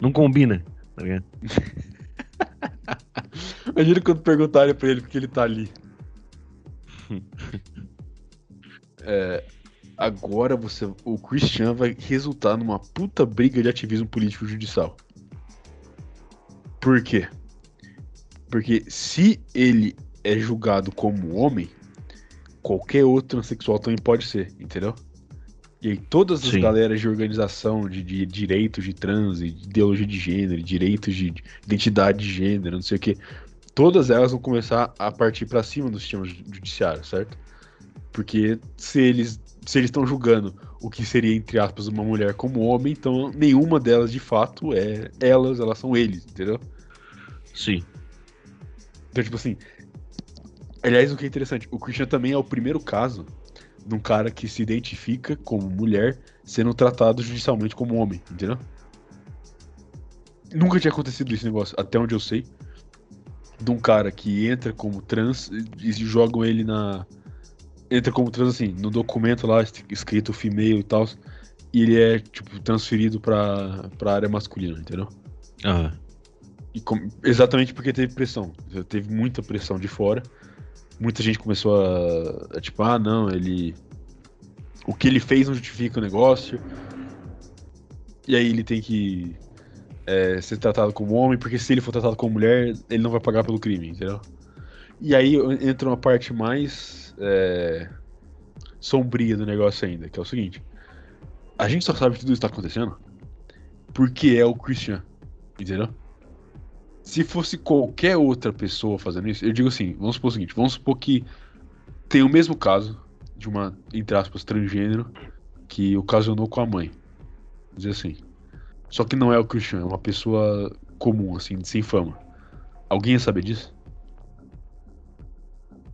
Não combina, tá ligado? Imagina quando perguntarem pra ele porque ele tá ali. É, agora você, o Christian vai resultar numa puta briga de ativismo político judicial. Por quê? Porque se ele é julgado como homem, qualquer outro transexual também pode ser, entendeu? E aí todas as Sim. galeras de organização de, de direitos de trans, de ideologia de gênero, direitos de de identidade de gênero, não sei o que, todas elas vão começar a partir pra cima do sistema ju- judiciário, certo? Porque se eles se eles estão julgando o que seria entre aspas uma mulher como homem, então nenhuma delas de fato é elas, elas são eles, entendeu? Sim. Então, tipo assim. Aliás, o que é interessante, o Christian também é o primeiro caso de um cara que se identifica como mulher sendo tratado judicialmente como homem, entendeu? Nunca tinha acontecido esse negócio, até onde eu sei. De um cara que entra como trans e jogam ele na. Entra como trans, assim, no documento lá es- escrito female e tal. E ele é, tipo, transferido pra, pra área masculina, entendeu? Aham. Com- exatamente porque teve pressão. Teve muita pressão de fora. Muita gente começou a, a, tipo, ah, não, ele. O que ele fez não justifica o negócio. E aí ele tem que é, ser tratado como homem, porque se ele for tratado como mulher, ele não vai pagar pelo crime, entendeu? E aí entra uma parte mais é, sombria do negócio ainda, que é o seguinte. A gente só sabe que tudo isso tá acontecendo porque é o Christian, entendeu? Se fosse qualquer outra pessoa fazendo isso, eu digo assim, vamos supor o seguinte, vamos supor que tem o mesmo caso de uma, entre aspas, transgênero que ocasionou com a mãe. Vamos dizer assim. Só que não é o Christian, é uma pessoa comum, assim, sem fama. Alguém ia saber disso?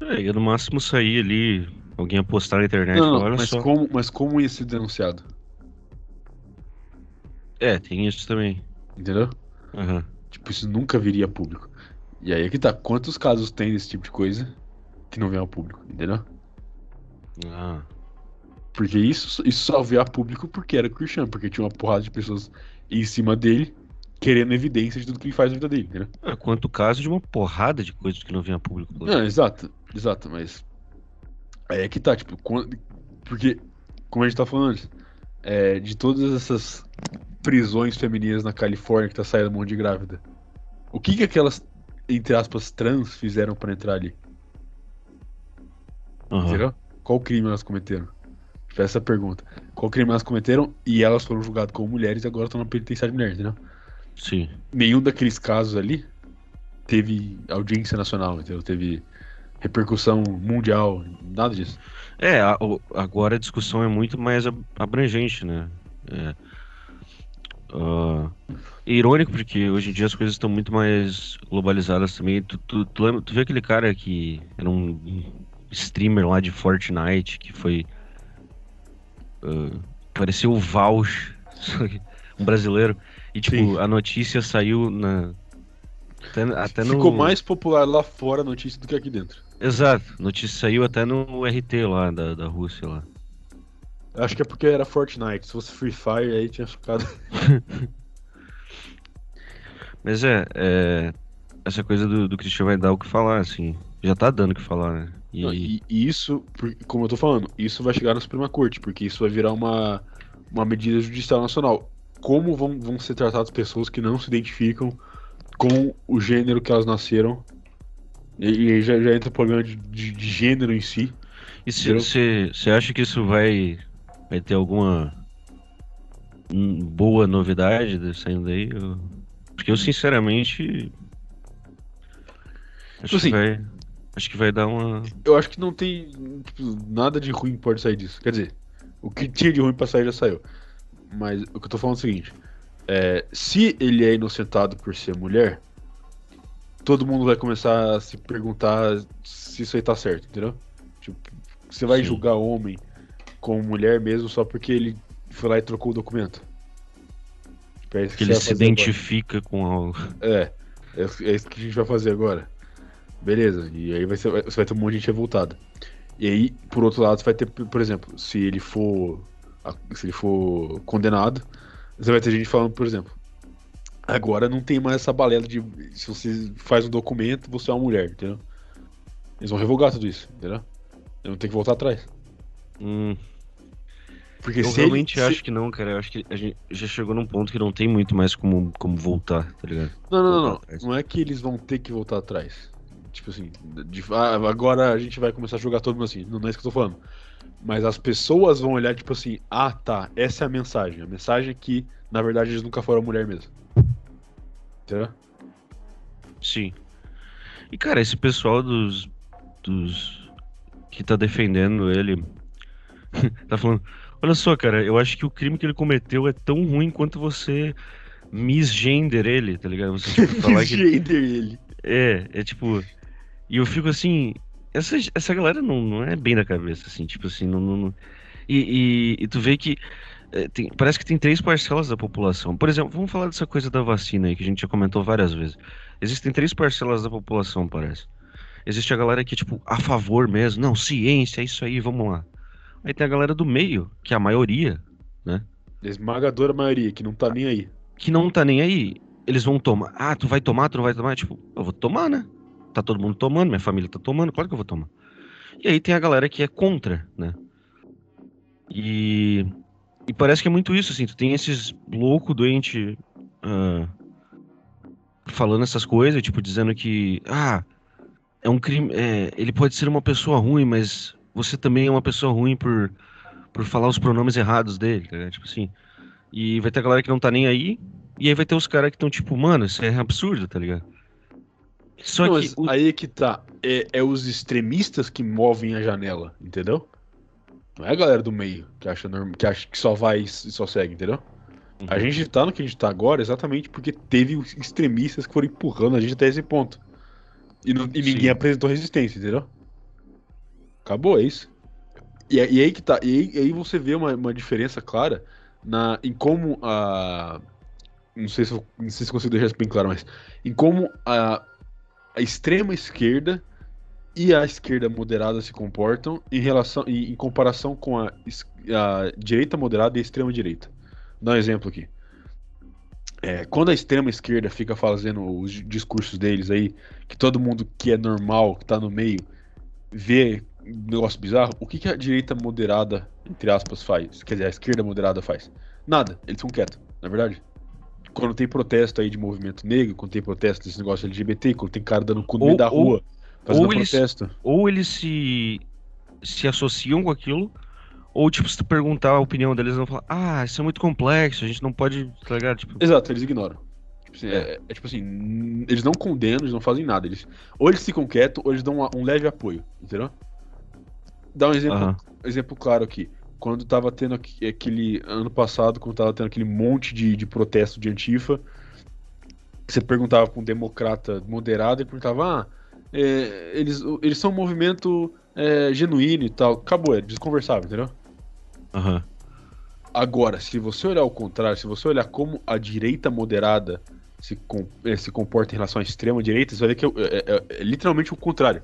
É, ia no máximo sair ali, alguém ia postar na internet, não, não, mas só. como, mas como ia ser denunciado? É, tem isso também. Entendeu? Aham. Tipo, isso nunca viria a público. E aí é que tá, quantos casos tem desse tipo de coisa que não vem ao público, entendeu? Ah. Porque isso, isso só veio a público porque era Christian, porque tinha uma porrada de pessoas em cima dele querendo evidência de tudo que ele faz na vida dele, entendeu? É, quanto caso de uma porrada de coisas que não vem a público. Não, exato, exato, mas aí é que tá, tipo, quando- porque, como a gente tá falando antes, é, de todas essas prisões femininas na Califórnia que tá saindo um monte de grávida, o que que aquelas, entre aspas, trans fizeram pra entrar ali, Aham. entendeu? Qual crime elas cometeram? Tipo, essa pergunta. Qual crime elas cometeram e elas foram julgadas como mulheres e agora estão na penitenciária de mulher, entendeu? Sim. nenhum daqueles casos ali teve audiência nacional, entendeu? Teve repercussão mundial, nada disso. É, a- agora a discussão é muito mais ab- abrangente, né? É, ah, é irônico porque hoje em dia as coisas estão muito mais globalizadas também. Tu, tu, tu, lembra, tu viu aquele cara que era um streamer lá de Fortnite que foi. ah, parecia o que um brasileiro. E tipo, Sim. a notícia saiu na. Até, até no... Ficou mais popular lá fora a notícia do que aqui dentro. Exato, notícia saiu até no RT lá da, da Rússia lá. Acho que é porque era Fortnite. Se fosse Free Fire, aí tinha ficado. Mas é, é, essa coisa do, do Christian vai dar o que falar, assim. Já tá dando o que falar, né? E, Não, E, e isso, como eu tô falando, isso vai chegar na Suprema Corte, porque isso vai virar uma, uma medida judicial nacional. Como vão, vão ser tratadas pessoas que não se identificam com o gênero que elas nasceram? E, e aí já, já entra o problema de, de- de gênero em si. e você acha que isso vai, vai ter alguma hum, boa novidade de- saindo daí? Eu- Porque eu, sinceramente. Acho Assim, que vai. Acho que vai dar uma. Eu acho que não tem tipo, nada de ruim que pode sair disso. Quer dizer, o que tinha de ruim pra sair já saiu. Mas o que eu tô falando é o seguinte: é, se ele é inocentado por ser mulher, todo mundo vai começar a se perguntar se isso aí tá certo, entendeu? Tipo, você vai Sim. julgar homem como mulher mesmo só porque ele foi lá e trocou o documento. Tipo, é que, que ele se identifica agora. com algo. É, é, é isso que a gente vai fazer agora. Beleza, e aí vai ser, você vai ter um monte de gente revoltada. E aí, por outro lado, você vai ter, por exemplo, se ele for. Se ele for condenado, você vai ter gente falando, por exemplo, agora não tem mais essa balela de se você faz um documento, você é uma mulher, entendeu? Eles vão revogar tudo isso, entendeu? Eu não tenho que voltar atrás. Hum. Porque eu realmente ele, acho se... que não, cara. Eu acho que a gente já chegou num ponto que não tem muito mais como, como voltar, tá ligado? Não, não, não, não. Não é que eles vão ter que voltar atrás. Tipo assim, de, ah, agora a gente vai começar a jogar todo mundo assim. Não, não é isso que eu tô falando. Mas as pessoas vão olhar, tipo assim, ah tá, essa é a mensagem. A mensagem é que, na verdade, eles nunca foram mulher mesmo. Entendeu? Sim. E cara, esse pessoal dos. dos. que tá defendendo ele. tá falando. Olha só, cara, eu acho que o crime que ele cometeu é tão ruim quanto você misgender ele, tá ligado? Você tipo, falar que. ele. É, é tipo. E eu fico assim. Essa, essa galera não, não é bem da cabeça, assim, tipo assim, não. não, não... E, e, e, tu vê que. É, tem, parece que tem três parcelas da população. Por exemplo, vamos falar dessa coisa da vacina aí, que a gente já comentou várias vezes. Existem três parcelas da população, parece. Existe a galera que, tipo, a favor mesmo. Não, ciência, é isso aí, vamos lá. Aí tem a galera do meio, que é a maioria, né? Esmagadora maioria, que não tá nem aí. Que não tá nem aí. Eles vão tomar. Ah, tu vai tomar, tu não vai tomar? Tipo, eu vou tomar, né? Tá todo mundo tomando, minha família tá tomando, claro que eu vou tomar. E aí tem a galera que é contra, né? E. E parece que é muito isso, assim. Tu tem esses louco doente uh, falando essas coisas, tipo, dizendo que. Ah, é um crime. É, ele pode ser uma pessoa ruim, mas você também é uma pessoa ruim por, por falar os pronomes errados dele, tá Tipo assim. E vai ter a galera que não tá nem aí, e aí vai ter os caras que estão tipo, mano, isso é absurdo, tá ligado? Só não, que. O... Aí é que tá. É, é os extremistas que movem a janela, entendeu? Não é a galera do meio que acha, norm... que, acha que só vai e só segue, entendeu? Uhum. A gente tá no que a gente tá agora exatamente porque teve os extremistas que foram empurrando a gente até esse ponto. E, não... e ninguém apresentou resistência, entendeu? Acabou, é isso. E, e aí que tá. E e aí você vê uma, uma diferença clara na, em como a. Não sei, se não sei se consigo deixar isso bem claro, mas. Em como a, a extrema esquerda e a esquerda moderada se comportam em relação em, em comparação com a, a, direita moderada e a extrema direita. Vou dar um exemplo aqui. É, quando a extrema esquerda fica fazendo os discursos deles aí, que todo mundo que é normal, que tá no meio, vê negócio bizarro, o que, que a direita moderada, entre aspas, faz? Quer dizer, a esquerda moderada faz? Nada, eles ficam quietos, na é verdade. Quando tem protesto aí de movimento negro, quando tem protesto desse negócio LGBT, quando tem cara dando cu no meio da rua, fazendo ou protesto. Eles, ou eles se, se associam com aquilo, ou, tipo, se tu perguntar a opinião deles, eles vão falar, ah, isso é muito complexo, a gente não pode, tá ligado? Tipo... Exato, eles ignoram. Tipo assim, é. É, é. tipo assim, eles não condenam, eles não fazem nada. Eles, ou eles ficam quietos, ou eles dão um, um leve apoio, entendeu? Dar um exemplo, uhum. exemplo claro aqui. Quando tava tendo aquele. Ano passado, quando tava tendo aquele monte de, de protesto de Antifa, você perguntava pra um democrata moderado e perguntava: ah, é, eles, eles são um movimento é, genuíno e tal. Acabou, eles conversavam, entendeu? Uhum. Agora, se você olhar o contrário, se você olhar como a direita moderada se, com, é, se comporta em relação à extrema direita, você vai ver que é, é, é, é literalmente o contrário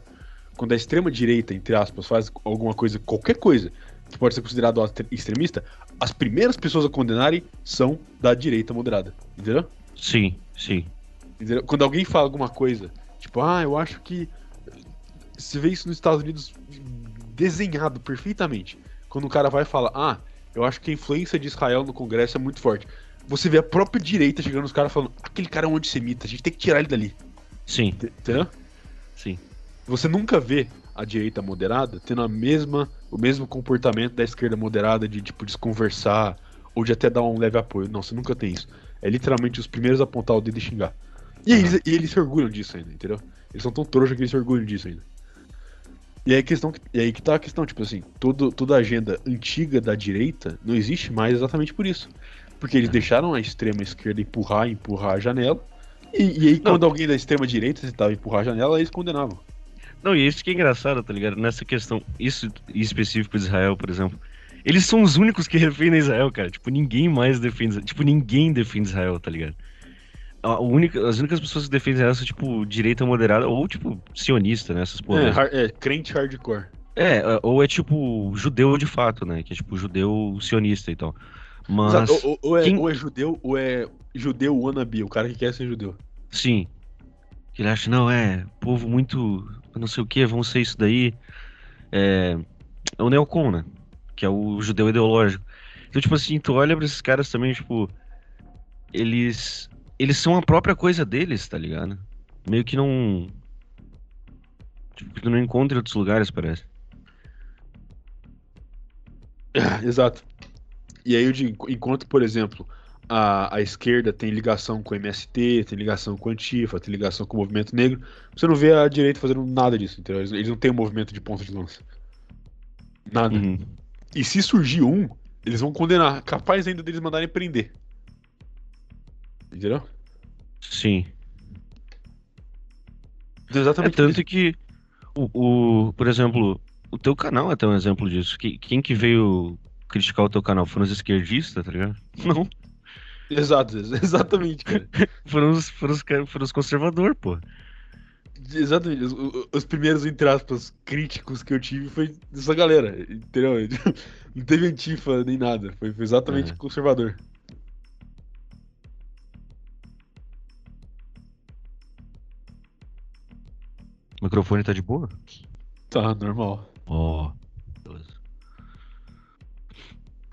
quando a extrema direita, entre aspas, faz alguma coisa, qualquer coisa que pode ser considerado extremista, as primeiras pessoas a condenarem são da direita moderada. Entendeu? Sim, sim. Entendeu? Quando alguém fala alguma coisa, tipo, ah, eu acho que se vê isso nos Estados Unidos desenhado perfeitamente. Quando o cara vai falar, ah, eu acho que a influência de Israel no Congresso é muito forte. Você vê a própria direita chegando nos caras falando, aquele cara é um antissemita, a gente tem que tirar ele dali. Sim. Entendeu? Sim. Você nunca vê a direita moderada tendo a mesma, o mesmo comportamento da esquerda moderada de tipo desconversar ou de até dar um leve apoio. Não, você nunca tem isso. É literalmente os primeiros a apontar o dedo e xingar. E, eles, e eles se orgulham disso ainda, entendeu? Eles são tão trouxas que eles se orgulham disso ainda. E aí, questão, e aí que tá a questão, tipo assim, todo, toda a agenda antiga da direita não existe mais exatamente por isso. Porque eles deixaram a extrema esquerda empurrar, empurrar a janela. E, e aí, quando não. alguém da extrema direita tentava empurrar a janela, eles condenavam. Não, e isso que é engraçado, tá ligado? Nessa questão, isso em específico de Israel, por exemplo, Eles são os únicos que defendem Israel, cara. Tipo, ninguém mais defende. Tipo, ninguém defende Israel, tá ligado? A única, as únicas pessoas que defendem Israel são, tipo, direita moderada ou, tipo, sionista, né? Essas porra. É, é, crente hardcore. É, ou é tipo judeu de fato, né? Que é tipo judeu sionista e tal. Mas. Ou, ou, é, quem... ou, é, judeu, ou é judeu wannabe, o cara que quer ser judeu. Sim. Que ele acha, não, é, povo muito. Não sei o que, vão ser isso daí. É, é o neocon, né? Que é o judeu ideológico. Então, tipo assim, tu olha pra esses caras também, tipo. Eles. Eles são a própria coisa deles, tá ligado? Meio que não. Tipo, tu não encontra em outros lugares, parece. Exato. E aí eu digo, enquanto, por exemplo, a, a esquerda tem ligação com o MST, tem ligação com a Antifa, tem ligação com o movimento negro, você não vê a direita fazendo nada disso, entendeu? Eles, eles não têm um movimento de ponta de lança. Nada. Uhum. E se surgir um, eles vão condenar. Capaz ainda deles mandarem prender. Entendeu? Sim. Exatamente. É tanto que, o, o, por exemplo, o teu canal é até um exemplo disso. Quem que veio criticar o teu canal? Foram os esquerdistas, tá ligado? Não. Exato, exatamente, cara. foram, os, foram, os, foram os conservadores, pô. Exatamente. Os, os, primeiros, entre aspas, críticos que eu tive foi dessa galera, entendeu? Não teve antifa nem nada. Foi, foi exatamente é. conservador. O microfone tá de boa? Tá, normal. Ó. Oh,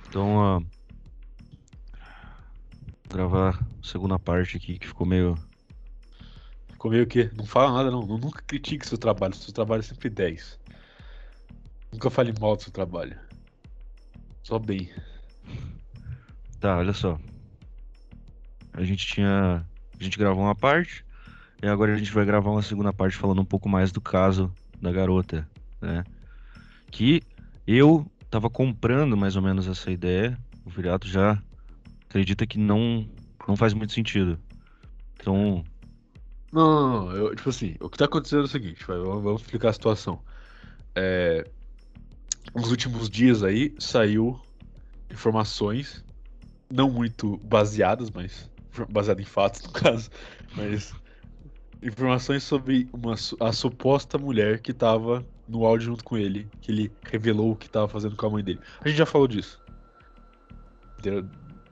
Então, uh, gravar a segunda parte aqui que ficou meio. Ficou meio o quê? Não fala nada, não. Nunca critique seu trabalho. Seu trabalho é sempre 10. Nunca fale mal do seu trabalho. Só bem. Tá, olha só. A gente tinha. A gente gravou uma parte. E agora a gente vai gravar uma segunda parte falando um pouco mais do caso da garota, né? Que eu tava comprando mais ou menos essa ideia. O Viriato já acredita que não, não faz muito sentido. Então. Não, não, não. Eu, tipo assim, o que tá acontecendo é o seguinte, vai, vamos explicar a situação. É, nos últimos dias aí saiu informações, não muito baseadas, mas baseadas em fatos no caso, mas informações sobre uma, a suposta mulher que tava no áudio junto com ele, que ele revelou o que tava fazendo com a mãe dele. A gente já falou disso.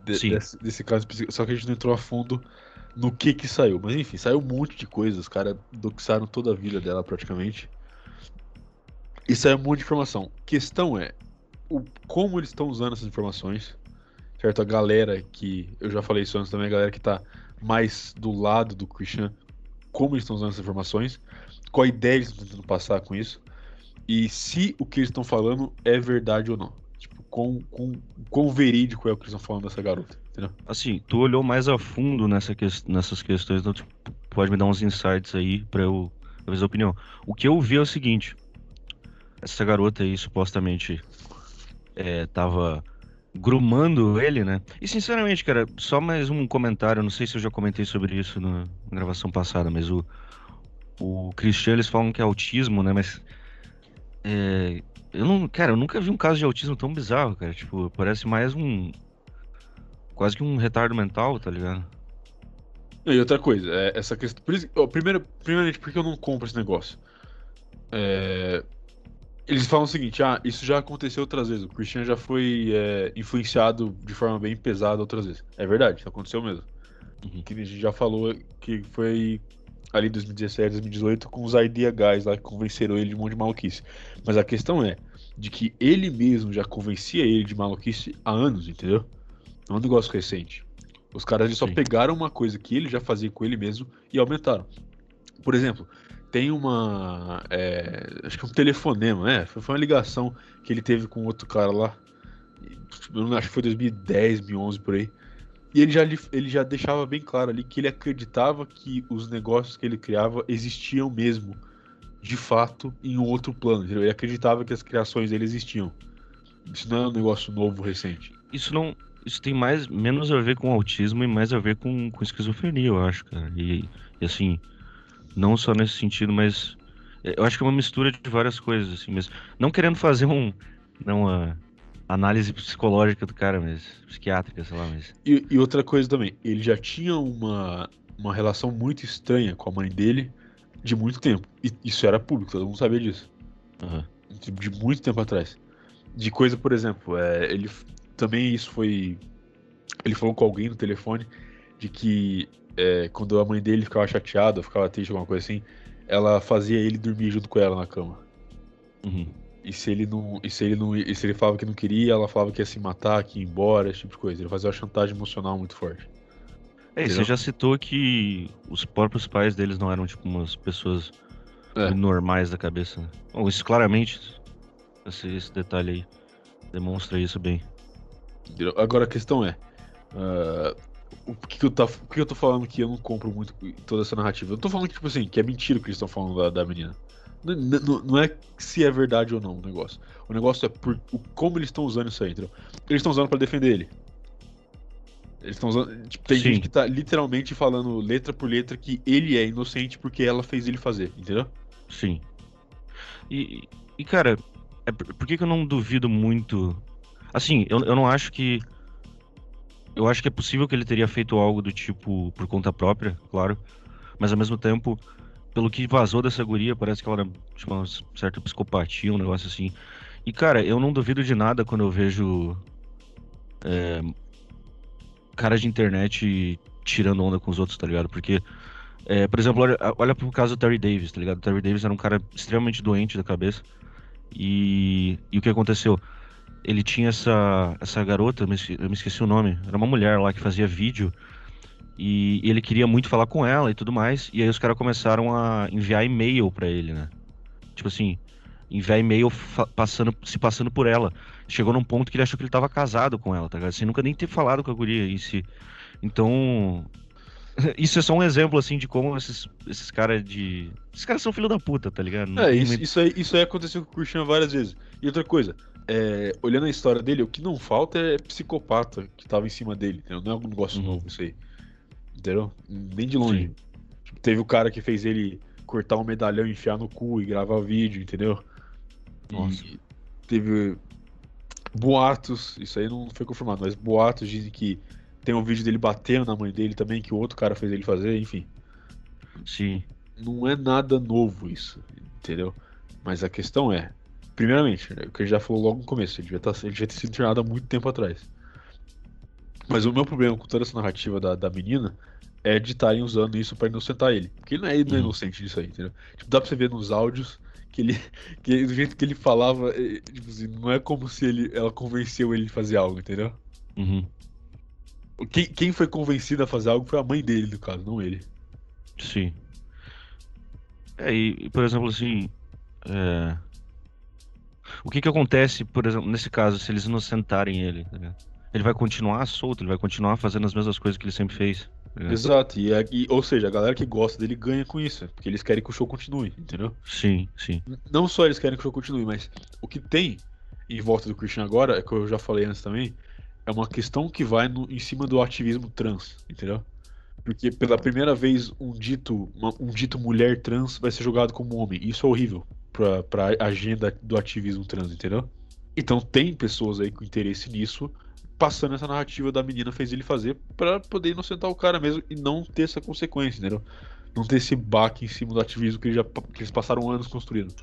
De, de, desse, desse, caso, só que a gente não entrou a fundo no que que saiu. Mas enfim, saiu um monte de coisas, os caras doxaram toda a vida dela praticamente. E saiu um monte de informação. Questão é, o, como eles estão usando essas informações, certo? A galera que, eu já falei isso antes também, a galera que tá mais do lado do Christian como eles estão usando essas informações, qual a ideia eles estão tentando passar com isso, e se o que eles estão falando é verdade ou não. Tipo, quão, quão, quão verídico é o que eles estão falando dessa garota, entendeu? Assim, tu olhou mais a fundo nessa que, nessas questões, então tu pode me dar uns insights aí pra eu fazer a opinião. O que eu vi é o seguinte, essa garota aí supostamente é, tava grumando ele, né? E sinceramente, cara, só mais um comentário, não sei se eu já comentei sobre isso na gravação passada, mas o, o Cristiano eles falam que é autismo, né? Mas é, eu não, cara, eu nunca vi um caso de autismo tão bizarro, cara. Tipo, parece mais um quase que um retardo mental, tá ligado? E outra coisa, é, essa questão. Por isso, ó, primeiro, primeiramente, por que eu não compro esse negócio? É, eles falam o seguinte, ah, isso já aconteceu outras vezes. O Christian já foi é, influenciado de forma bem pesada outras vezes. É verdade, isso aconteceu mesmo. Uhum. Que a gente já falou que foi ali em 2017, 2018, com os Idea Guys lá que convenceram ele de um monte de maluquice. Mas a questão é de que ele mesmo já convencia ele de maluquice há anos, entendeu? Não é um negócio recente. Os caras só pegaram uma coisa que ele já fazia com ele mesmo e aumentaram. Por exemplo, tem uma. É, acho que um telefonema, né? Foi uma ligação que ele teve com outro cara lá. Acho que foi 2010, 2011 por aí. E ele já, ele já deixava bem claro ali que ele acreditava que os negócios que ele criava existiam mesmo, de fato, em um outro plano. Ele acreditava que as criações dele existiam. Isso não é um negócio novo, recente. Isso não. Isso tem mais menos a ver com autismo e mais a ver com, com esquizofrenia, eu acho, cara. E, e assim, não só nesse sentido, mas eu acho que é uma mistura de várias coisas, assim, mas não querendo fazer um. Não, uh, análise psicológica do cara, mas psiquiátrica, sei lá, mas. E, e, outra coisa também, ele já tinha uma, uma relação muito estranha com a mãe dele de muito tempo. E isso era público, todo mundo sabia disso. Uhum. De, de, muito tempo atrás. De coisa, por exemplo, é, ele também isso foi. Ele falou com alguém no telefone de que é, quando a mãe dele ficava chateada, ficava triste, alguma coisa assim, ela fazia ele dormir junto com ela na cama. Uhum. E se ele não. E se ele não. E se ele falava que não queria, ela falava que ia se matar, que ia embora, esse tipo de coisa. Ele fazia uma chantagem emocional muito forte. É, você já citou que os próprios pais deles não eram, tipo, umas pessoas é. normais da cabeça. Né? Bom, isso claramente, esse, esse, detalhe aí, demonstra isso bem. Agora a questão é. Uh, o que, que, eu tá, que eu tô falando que eu não compro muito toda essa narrativa? Eu tô falando que, tipo assim, que é mentira o que eles estão falando da, da menina. Não, é se é verdade ou não o negócio. O negócio é por, o, como eles estão usando isso aí, entendeu? Eles estão usando para defender ele. Eles estão usando. Tipo, tem Sim. gente que tá literalmente falando letra por letra que ele é inocente porque ela fez ele fazer, entendeu? Sim. E, e cara, é, por que, que eu não duvido muito. Assim, eu, eu não acho que. Eu acho que é possível que ele teria feito algo do tipo por conta própria, claro. Mas ao mesmo tempo, pelo que vazou dessa guria, parece que ela era tipo, uma certa psicopatia, um negócio assim. E, cara, eu não duvido de nada quando eu vejo é, caras de internet tirando onda com os outros, tá ligado? Porque, é, por exemplo, olha, olha pro caso do Terry Davis, tá ligado? O Terry Davis era um cara extremamente doente da cabeça. E, e o que aconteceu? Ele tinha essa, essa garota, eu me, eu me esqueci o nome, era uma mulher lá que fazia vídeo e ele queria muito falar com ela e tudo mais. E aí os caras começaram a enviar e-mail para ele, né? Tipo assim, enviar e-mail passando, se passando por ela. Chegou num ponto que ele achou que ele tava casado com ela, tá ligado? Sem nunca nem ter falado com a guria em si. Então, isso é só um exemplo, assim, de como esses, esses caras de. Esses caras são filho da puta, tá ligado? Não é, isso, isso, aí, isso aí aconteceu com o Christian várias vezes. E outra coisa, é, olhando a história dele, o que não falta é psicopata que tava em cima dele, entendeu? Não é um negócio uhum. novo isso aí. Entendeu? Nem de longe. Tipo, teve o cara que fez ele cortar um medalhão, enfiar no cu e gravar vídeo, entendeu? Nossa. E teve boatos, isso aí não foi confirmado, mas boatos dizem que tem um vídeo dele batendo na mãe dele também, que o outro cara fez ele fazer, enfim. Sim. Não é nada novo isso, entendeu? Mas a questão é, primeiramente, né, o que gente já falou logo no começo, ele devia, tá, ele devia ter sido internado há muito tempo atrás. Mas o meu problema com toda essa narrativa da, da menina é de estarem usando isso para inocentar ele. Porque ele não é, não é uhum. inocente disso aí, entendeu? Tipo, dá pra você ver nos áudios que ele. Que do jeito que ele falava, é, tipo assim, não é como se ele, ela convenceu ele de fazer algo, entendeu? Uhum. Quem, quem foi convencido a fazer algo foi a mãe dele, no caso, não ele. Sim. É, e, por exemplo, assim. É... O que que acontece, por exemplo, nesse caso, se eles inocentarem ele, tá ligado? Ele vai continuar solto, ele vai continuar fazendo as mesmas coisas que ele sempre fez. Né? Exato, e, e, ou seja, a galera que gosta dele ganha com isso, porque eles querem que o show continue, entendeu? Sim, sim. Não só eles querem que o show continue, mas o que tem em volta do Christian agora, é que eu já falei antes também, é uma questão que vai no, em cima do ativismo trans, entendeu? Porque pela primeira vez um dito, uma, um dito mulher trans vai ser jogado como homem. Isso é horrível pra, pra agenda do ativismo trans, entendeu? Então tem pessoas aí com interesse nisso passando essa narrativa da menina fez ele fazer para poder inocentar o cara mesmo e não ter essa consequência, entendeu? Não ter esse baque em cima do ativismo que, ele já, que eles passaram anos construindo.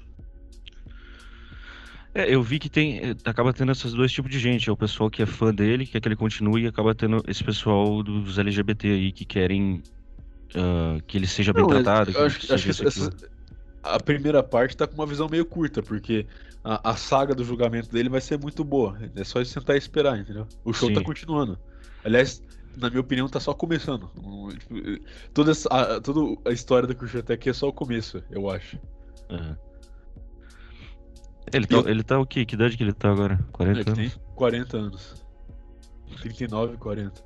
É, eu vi que tem. Eh, acaba tendo esses dois tipos de gente. É o pessoal que é fã dele, que quer que ele continue, e acaba tendo esse pessoal dos LGBT aí que querem uh, que ele seja bem não, tratado. Eu acho, acho que essa, a primeira parte tá com uma visão meio curta, porque a, a, saga do julgamento dele vai ser muito boa. É só sentar e esperar, entendeu? O show tá Sim. tá continuando. Aliás, na minha opinião, tá só começando. Tipo, toda, a, toda a história do Christian Tech é só o começo, eu acho. Uhum. Ele, tá, ele tá o quê? Que idade que ele tá agora? 40 ele anos? Tem 40 anos. 39, 40.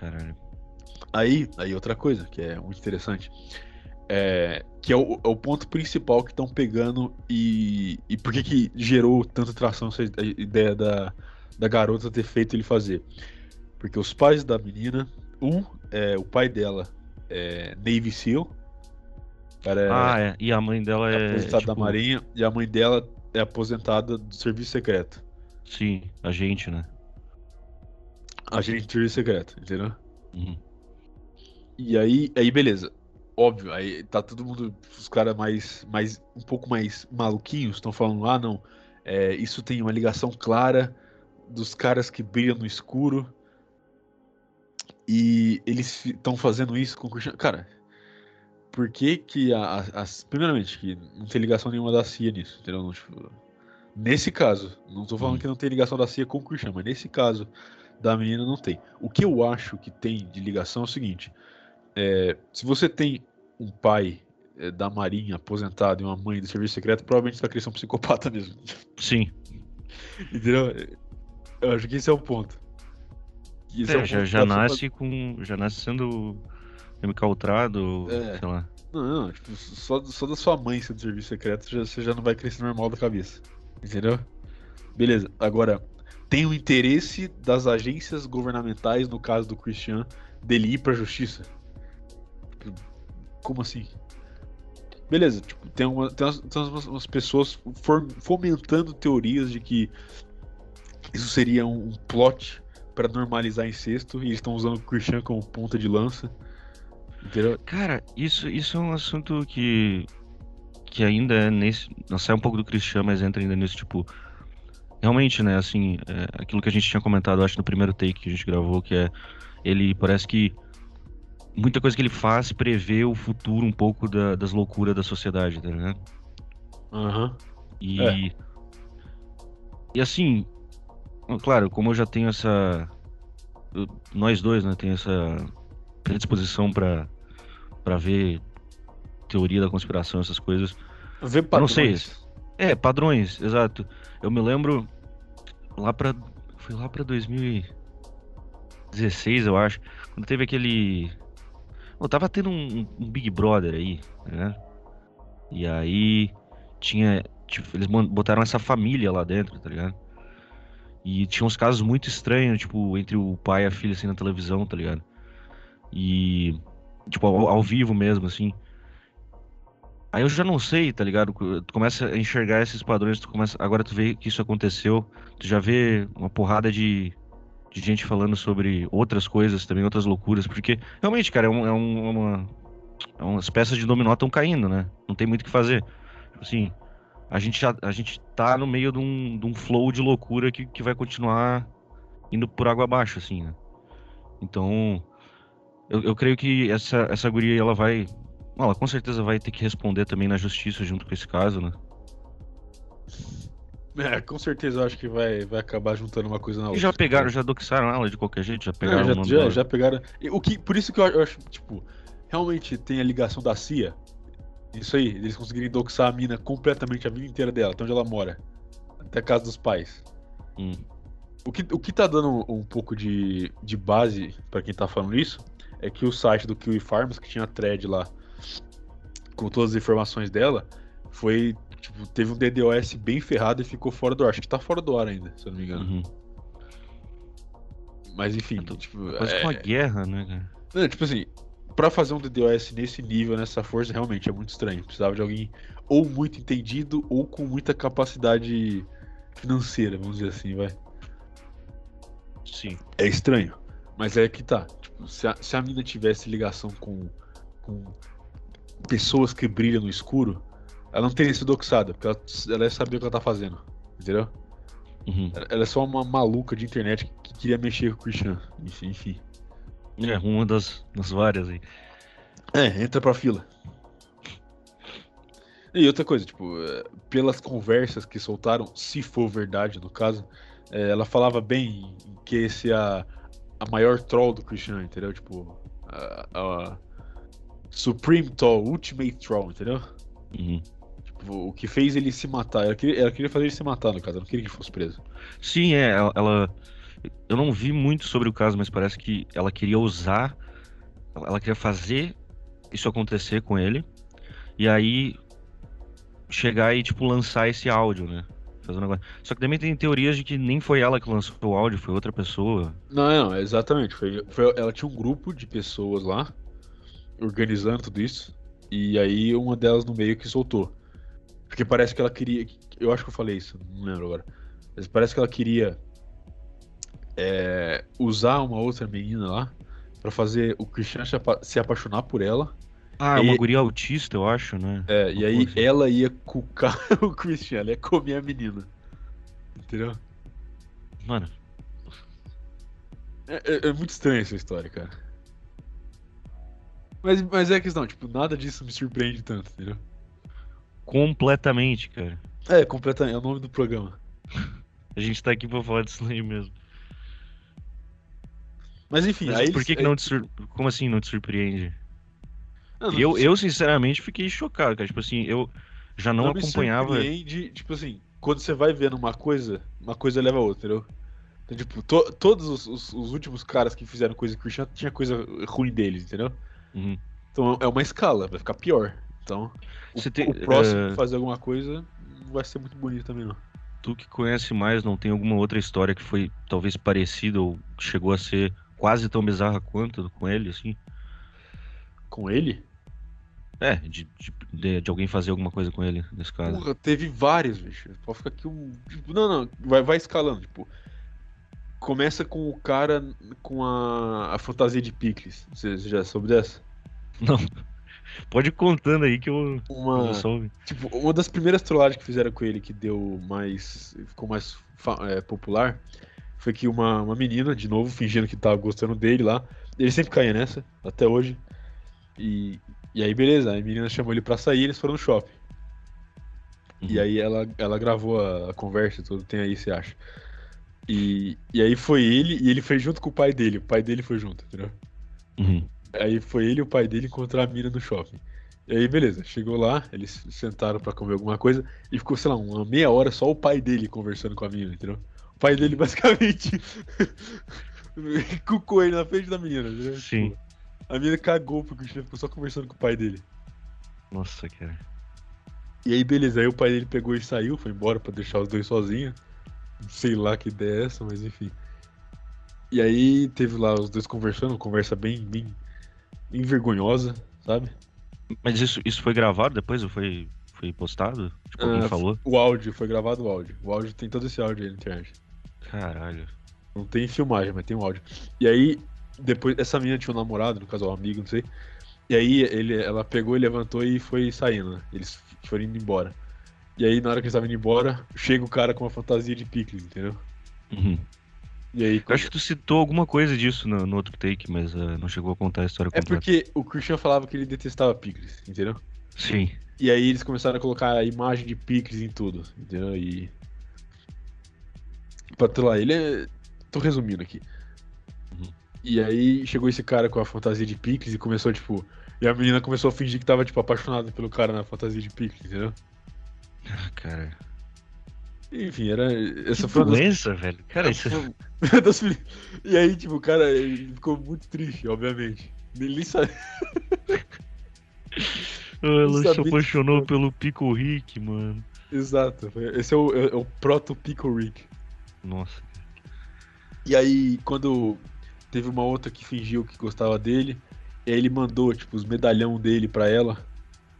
Caralho. Aí, aí outra coisa que é muito interessante. É, que é o, é o, ponto principal que estão pegando e, e por que, que gerou tanta tração essa ideia da, da garota ter feito ele fazer. Porque os pais da menina, um, é, o pai dela é Navy SEAL. Cara, é ah, é. E a mãe dela é. Aposentada tipo... da Marinha. E a mãe dela é aposentada do Serviço Secreto. Sim, agente, né? Agente de serviço secreto, entendeu? Uhum. E aí, aí beleza. Óbvio, aí tá todo mundo, os caras mais, mais, um pouco mais maluquinhos, estão falando, ah, não, é, isso tem uma ligação clara dos caras que brilham no escuro e eles estão fazendo isso com o Cristiano. Cara, por que que a, a, primeiramente, que não tem ligação nenhuma da CIA nisso, entendeu? Não, tipo, nesse caso, não tô falando Hum. que não tem ligação da CIA com o Christian, mas nesse caso da menina não tem. O que eu acho que tem de ligação é o seguinte: é, se você tem um pai é, da Marinha aposentado e uma mãe do serviço secreto, provavelmente você vai crescer um psicopata mesmo. Sim. Entendeu? Eu acho que esse é o ponto. Esse É, o já, ponto já pessoa nasce com. Já nasce sendo MK É. sei lá. Não, não, tipo, só, só da sua mãe ser do serviço secreto já, você já não vai crescer normal da cabeça. Entendeu? Beleza, agora, tem o interesse das agências governamentais, no caso do Christian, dele ir pra justiça? Como assim? Beleza, tipo, tem, uma, tem, umas, tem umas- pessoas fomentando teorias de que isso seria um, plot pra normalizar incesto e eles estão usando o Christian como ponta de lança. Entendeu? Cara, isso, isso é um assunto que. Que ainda é nesse. Não sai um pouco do Christian, mas entra ainda nisso, tipo. Realmente, né, assim, é, aquilo que a gente tinha comentado, acho, no primeiro take que a gente gravou, que é. Ele parece que. Muita coisa que ele faz prevê o futuro um pouco da- das loucuras da sociedade, tá ligado? Aham. E. É. E assim. Claro, como eu já tenho essa. eu- nós dois, né, tem essa predisposição pra, pra ver teoria da conspiração, essas coisas. Vê Eu não sei. padrões. É, padrões, exato. Eu me lembro lá pra. Foi lá pra 2016, eu acho. Quando teve aquele. Eu tava tendo um, um Big Brother aí, né? E aí tinha. Tipo, eles botaram essa família lá dentro, tá ligado? E tinha uns casos muito estranhos, tipo, entre o pai e a filha assim na televisão, tá ligado? E. Tipo, ao, ao vivo mesmo, assim. Aí eu já não sei, tá ligado? Tu começa a enxergar esses padrões, tu começa, agora tu vê que isso aconteceu, tu já vê uma porrada de, de gente falando sobre outras coisas também, outras loucuras, porque realmente, cara, é, um, é um- uma, é umas peças de dominó estão caindo, né? Não tem muito o que fazer. Tipo Assim, a gente já, a gente tá no meio de um, de um flow de loucura que, que vai continuar indo por água abaixo, assim, né? Então, eu, eu creio que essa, essa guria, ela vai ela com certeza vai ter que responder também na justiça junto com esse caso, né? É, com certeza eu acho que vai, vai acabar juntando uma coisa na E outra. já pegaram, já doxaram ela de qualquer jeito, já É, pegaram o já, já, já pegaram. E O que, por isso que eu, acho, tipo, realmente tem a ligação da CIA. Isso aí, eles conseguirem doxar a mina completamente a vida inteira dela, até onde ela mora. Até a casa dos pais. Hum. O que, o que tá dando um, um pouco de, de base pra quem tá falando isso é que o site do Kiwi Farms, que tinha a thread lá com todas as informações dela, foi. Tipo, teve um DDoS bem ferrado e ficou fora do ar. Acho que tá fora do ar ainda, se eu não me engano. Uhum. Mas enfim, É, tipo. Quase é- uma guerra, né, cara? Não, tipo assim, pra fazer um DDoS nesse nível, nessa força, realmente é muito estranho. Precisava de alguém ou muito entendido ou com muita capacidade financeira, vamos dizer assim, vai. Sim. É estranho. Mas é que tá. Tipo, se a, se a mina tivesse ligação com, com pessoas que brilham no escuro, ela não teria sido doxada, porque ela, ela ia saber o que ela tá fazendo. Entendeu? Uhum. Ela- é só uma maluca de internet que, que queria mexer com o Christian. Enfim, enfim. É, uma das, das várias aí. É, entra pra fila. E outra coisa, tipo, eh, pelas conversas que soltaram, se for verdade no caso, eh, ela falava bem que esse é a, a maior troll do Christian, entendeu? Tipo, a, a Supreme Troll, Ultimate Troll, entendeu? Uhum. O que fez ele se matar. Ela queria, ela queria fazer ele se matar, no caso, ela não queria que ele fosse preso. Sim, é, ela, ela- Eu não vi muito sobre o caso, mas parece que ela queria usar. Ela ela queria fazer isso acontecer com ele. E aí. Chegar e, tipo, lançar esse áudio, né? Fazer um negócio. Só que também tem teorias de que nem foi ela que lançou o áudio, foi outra pessoa. Não, não, exatamente. Foi, foi- ela tinha um grupo de pessoas lá organizando tudo isso. E aí uma delas no meio que soltou. Porque parece que ela queria. Eu acho que eu falei isso, não lembro agora. Mas parece que ela queria é, usar uma outra menina lá pra fazer o Christian se apa- se apaixonar por ela. Ah, é uma E- guria autista, eu acho, né? É, e Uma aí coisa. ela ia cucar o Christian, ela ia comer a menina. Entendeu? Mano, É, é- é muito estranha essa história, cara. Mas, mas é a questão, tipo, nada disso me surpreende tanto, entendeu? Completamente, cara. É, completamente, é o nome do programa. A gente tá aqui pra falar disso aí mesmo. Mas enfim, Mas aí por que, eles- que não te sur... Como assim não te surpreende? Não, não Eu, me eu, sinceramente, fiquei chocado, cara. Tipo assim, eu já não, me acompanhava. surpreende, tipo assim, quando você vai vendo uma coisa, uma coisa leva a outra, entendeu? Então, tipo, to- todos os, os- os últimos caras que fizeram coisa com o Christian tinha coisa ruim deles, entendeu? Uhum. Então é uma escala, vai ficar pior. Então, o, Você tem- o próximo que fazer alguma coisa não vai ser muito bonito também, não. Tu que conhece mais, não tem alguma outra história que foi talvez parecida ou chegou a ser quase tão bizarra quanto com ele, assim? Com ele? É, de, de, de- alguém fazer alguma coisa com ele, nesse caso. Porra, teve vários, bicho. Pode ficar aqui um. tipo, não, não, vai, vai escalando, tipo. Começa com o cara com a, a fantasia de picles. Você já soube dessa? Não. Pode ir contando aí que eu, eu Uma. só ouvir. Tipo, uma das primeiras trollagens que fizeram com ele que deu mais. ficou mais é, popular foi que uma, uma menina, de novo, fingindo que tava gostando dele lá. Ele sempre caía nessa, até hoje. E, e aí, beleza, a menina chamou ele pra sair eles foram no shopping. E Uhum. aí ela, ela gravou a, a conversa e tudo, tem aí, você acha. E, e aí foi ele, e ele fez junto com o pai dele. O pai dele foi junto, entendeu? Uhum. Aí foi ele e o pai dele encontrar a mina no shopping. E aí, beleza, chegou lá, eles sentaram pra comer alguma coisa e ficou, sei lá, uma meia hora só o pai dele conversando com a mina, entendeu? O pai dele basicamente cucou ele na frente da menina, entendeu? Sim. A menina cagou porque o Cristiano ficou só conversando com o pai dele. Nossa, cara. E aí, beleza, aí o pai dele pegou e saiu, foi embora pra deixar os dois sozinhos. Sei lá que ideia é essa, mas enfim. E aí teve lá os dois conversando, conversa bem, bem, bem vergonhosa, sabe? Mas isso, isso foi gravado depois ou foi, foi postado? Tipo, alguém Ah, falou? O áudio, foi gravado o áudio. O áudio tem todo esse áudio aí na internet. Caralho. Não tem filmagem, mas tem o áudio. E aí, depois, essa menina tinha um namorado, no caso, um amigo, não sei. E aí ele, ela pegou e levantou e foi saindo, né? Eles foram indo embora. E aí, na hora que eles estavam indo embora, chega o cara com uma fantasia de picles, entendeu? Uhum. E aí, Eu acho que tu citou alguma coisa disso no, no outro take, mas eh, não chegou a contar a história É completa. porque o Christian falava que ele detestava picles, entendeu? Sim. E aí eles começaram a colocar a imagem de picles em tudo, entendeu? E. Pra tu lá, ele é. Tô resumindo aqui. Uhum. E aí chegou esse cara com a fantasia de picles e começou, tipo. E a menina começou a fingir que tava, tipo, apaixonada pelo cara na fantasia de picles, entendeu? Ah, Cara. Enfim, era. Essa Que foi uma das- doença, velho. Cara, isso é foi- das- E aí, tipo, o cara ele ficou muito triste, obviamente. Ele sabe. Ela se apaixonou que- pelo Pico Rick, mano. Exato. Esse é o, é o proto Pico Rick. Nossa. E aí, quando teve uma outra que fingiu que gostava dele, e aí ele mandou, tipo, os medalhão dele pra ela,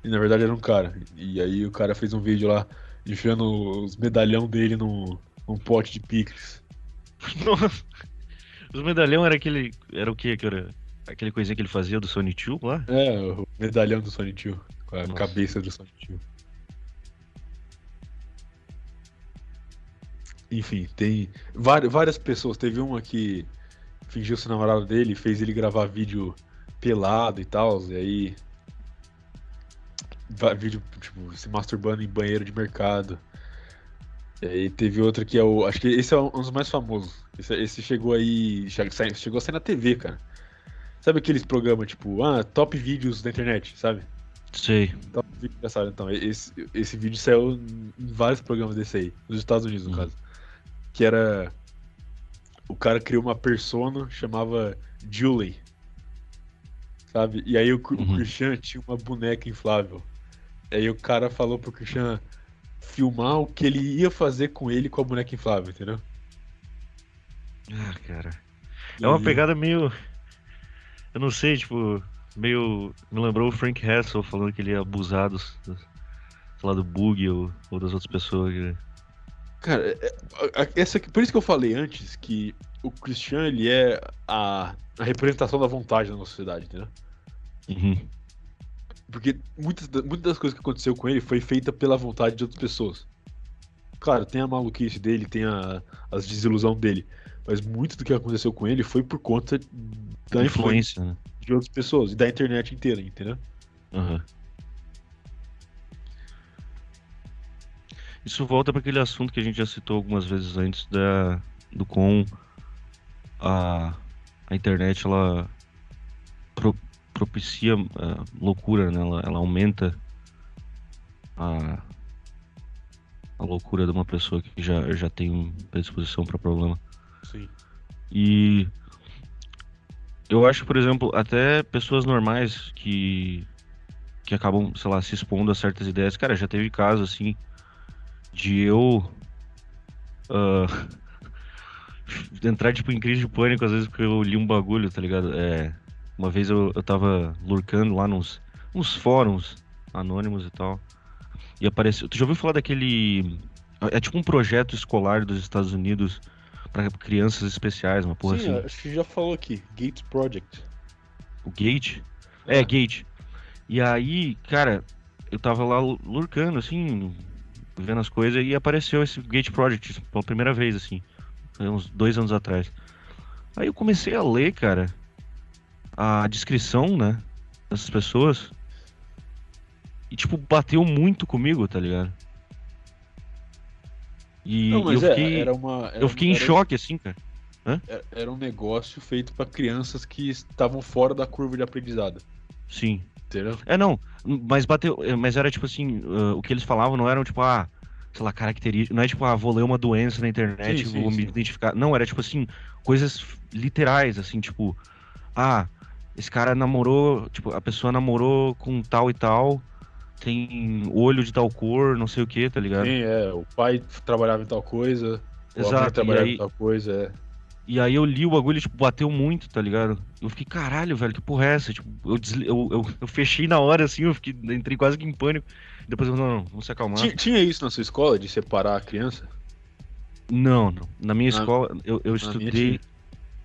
e na verdade era um cara. E aí o cara fez um vídeo lá, enfiando os medalhão dele num, num pote de picles. Nossa. Os medalhão era aquele. Era o que? Que era aquele coisinha que ele fazia do Sonic 2 lá? É, o medalhão do Sonic 2, com a Nossa. cabeça do Sonic 2. Enfim, tem várias pessoas. Teve uma que fingiu ser namorado dele, fez ele gravar vídeo pelado e tal, e aí. Vídeo, tipo, se masturbando em banheiro de mercado. E aí teve outra que é o. Acho que esse é um dos mais famosos. Esse, esse chegou aí. Chegou a sair na TV, cara. Sabe aqueles programas, tipo, ah, top vídeos da internet, sabe? Sei. Top vídeo engraçado, então. Esse, esse vídeo saiu em vários programas desse aí, nos Estados Unidos, no Uhum. caso. Que era. O cara criou uma persona, chamava Julie. Sabe? E aí o, Cr- o Uhum. Christian tinha uma boneca inflável. Aí o cara falou pro Christian filmar o que ele ia fazer com ele com a boneca inflável, entendeu? Ah, cara. É uma E- pegada meio. Eu não sei, tipo. Meio. Me lembrou o Frank Hassel falando que ele ia abusar dos. dos- sei lá, do bug ou, ou das outras pessoas. que- Cara, é, essa, por isso que eu falei antes que o Christian ele é a, a representação da vontade na nossa sociedade, entendeu? Uhum. Porque muitas, muitas das coisas que aconteceu com ele foi feita pela vontade de outras pessoas. Claro, tem a maluquice dele, tem a, as desilusão dele. Mas muito do que aconteceu com ele foi por conta da influência, né? de outras pessoas e da internet inteira, entendeu? Uhum. Isso volta para aquele assunto que a gente já citou algumas vezes antes da, do com a, a internet ela propicia uh, loucura, né? Ela, ela aumenta a, a loucura de uma pessoa que já, já tem predisposição para problema. Sim. E eu acho, por exemplo, até pessoas normais que que acabam, sei lá, se expondo a certas ideias. Cara, já teve caso assim de eu uh, entrar tipo em crise de pânico às vezes porque eu li um bagulho, tá ligado? É, uma vez eu, eu tava lurcando lá nos, nos fóruns anônimos e tal. E apareceu. Tu já ouviu falar daquele. É tipo um projeto escolar dos Estados Unidos para crianças especiais, uma porra Sim, assim. acho que já falou aqui. Gates Project. O Gate? É, É. Gate. E aí, cara, eu tava lá lurcando, assim, vendo as coisas, e apareceu esse Gate Project pela primeira vez, assim, uns dois anos atrás. Aí eu comecei a ler, cara, a descrição, né, dessas pessoas, e, tipo, bateu muito comigo, tá ligado? E Não, eu é, fiquei, era uma. era eu fiquei em era- choque, assim, cara. Era, era um negócio feito pra crianças que estavam fora da curva de aprendizado. Sim. Entendeu? É, não, mas bateu, é, mas era tipo assim, ah, o que eles falavam não eram tipo, ah, sei lá, características, não é tipo, ah, vou ler uma doença na internet Sim, e sim, vou me sim. identificar. Não, era tipo assim, coisas literais, assim, tipo, ah, esse cara namorou, tipo, a pessoa namorou com tal e tal, tem olho de tal cor, não sei o que, tá ligado? Sim, é. O pai trabalhava em tal coisa. O Exato, avô e trabalhava aí- em tal coisa, é. E aí eu li o bagulho tipo, bateu muito, tá ligado? Eu fiquei, caralho, velho, que porra é essa? Tipo, eu, desli- eu, eu, eu fechei na hora, assim, eu fiquei, entrei quase que em pânico. Depois eu, não, não, vamos se acalmar. Tinha, tinha isso na sua escola, de separar a criança? Não, não. Na minha Na- escola, eu, eu minha estudei.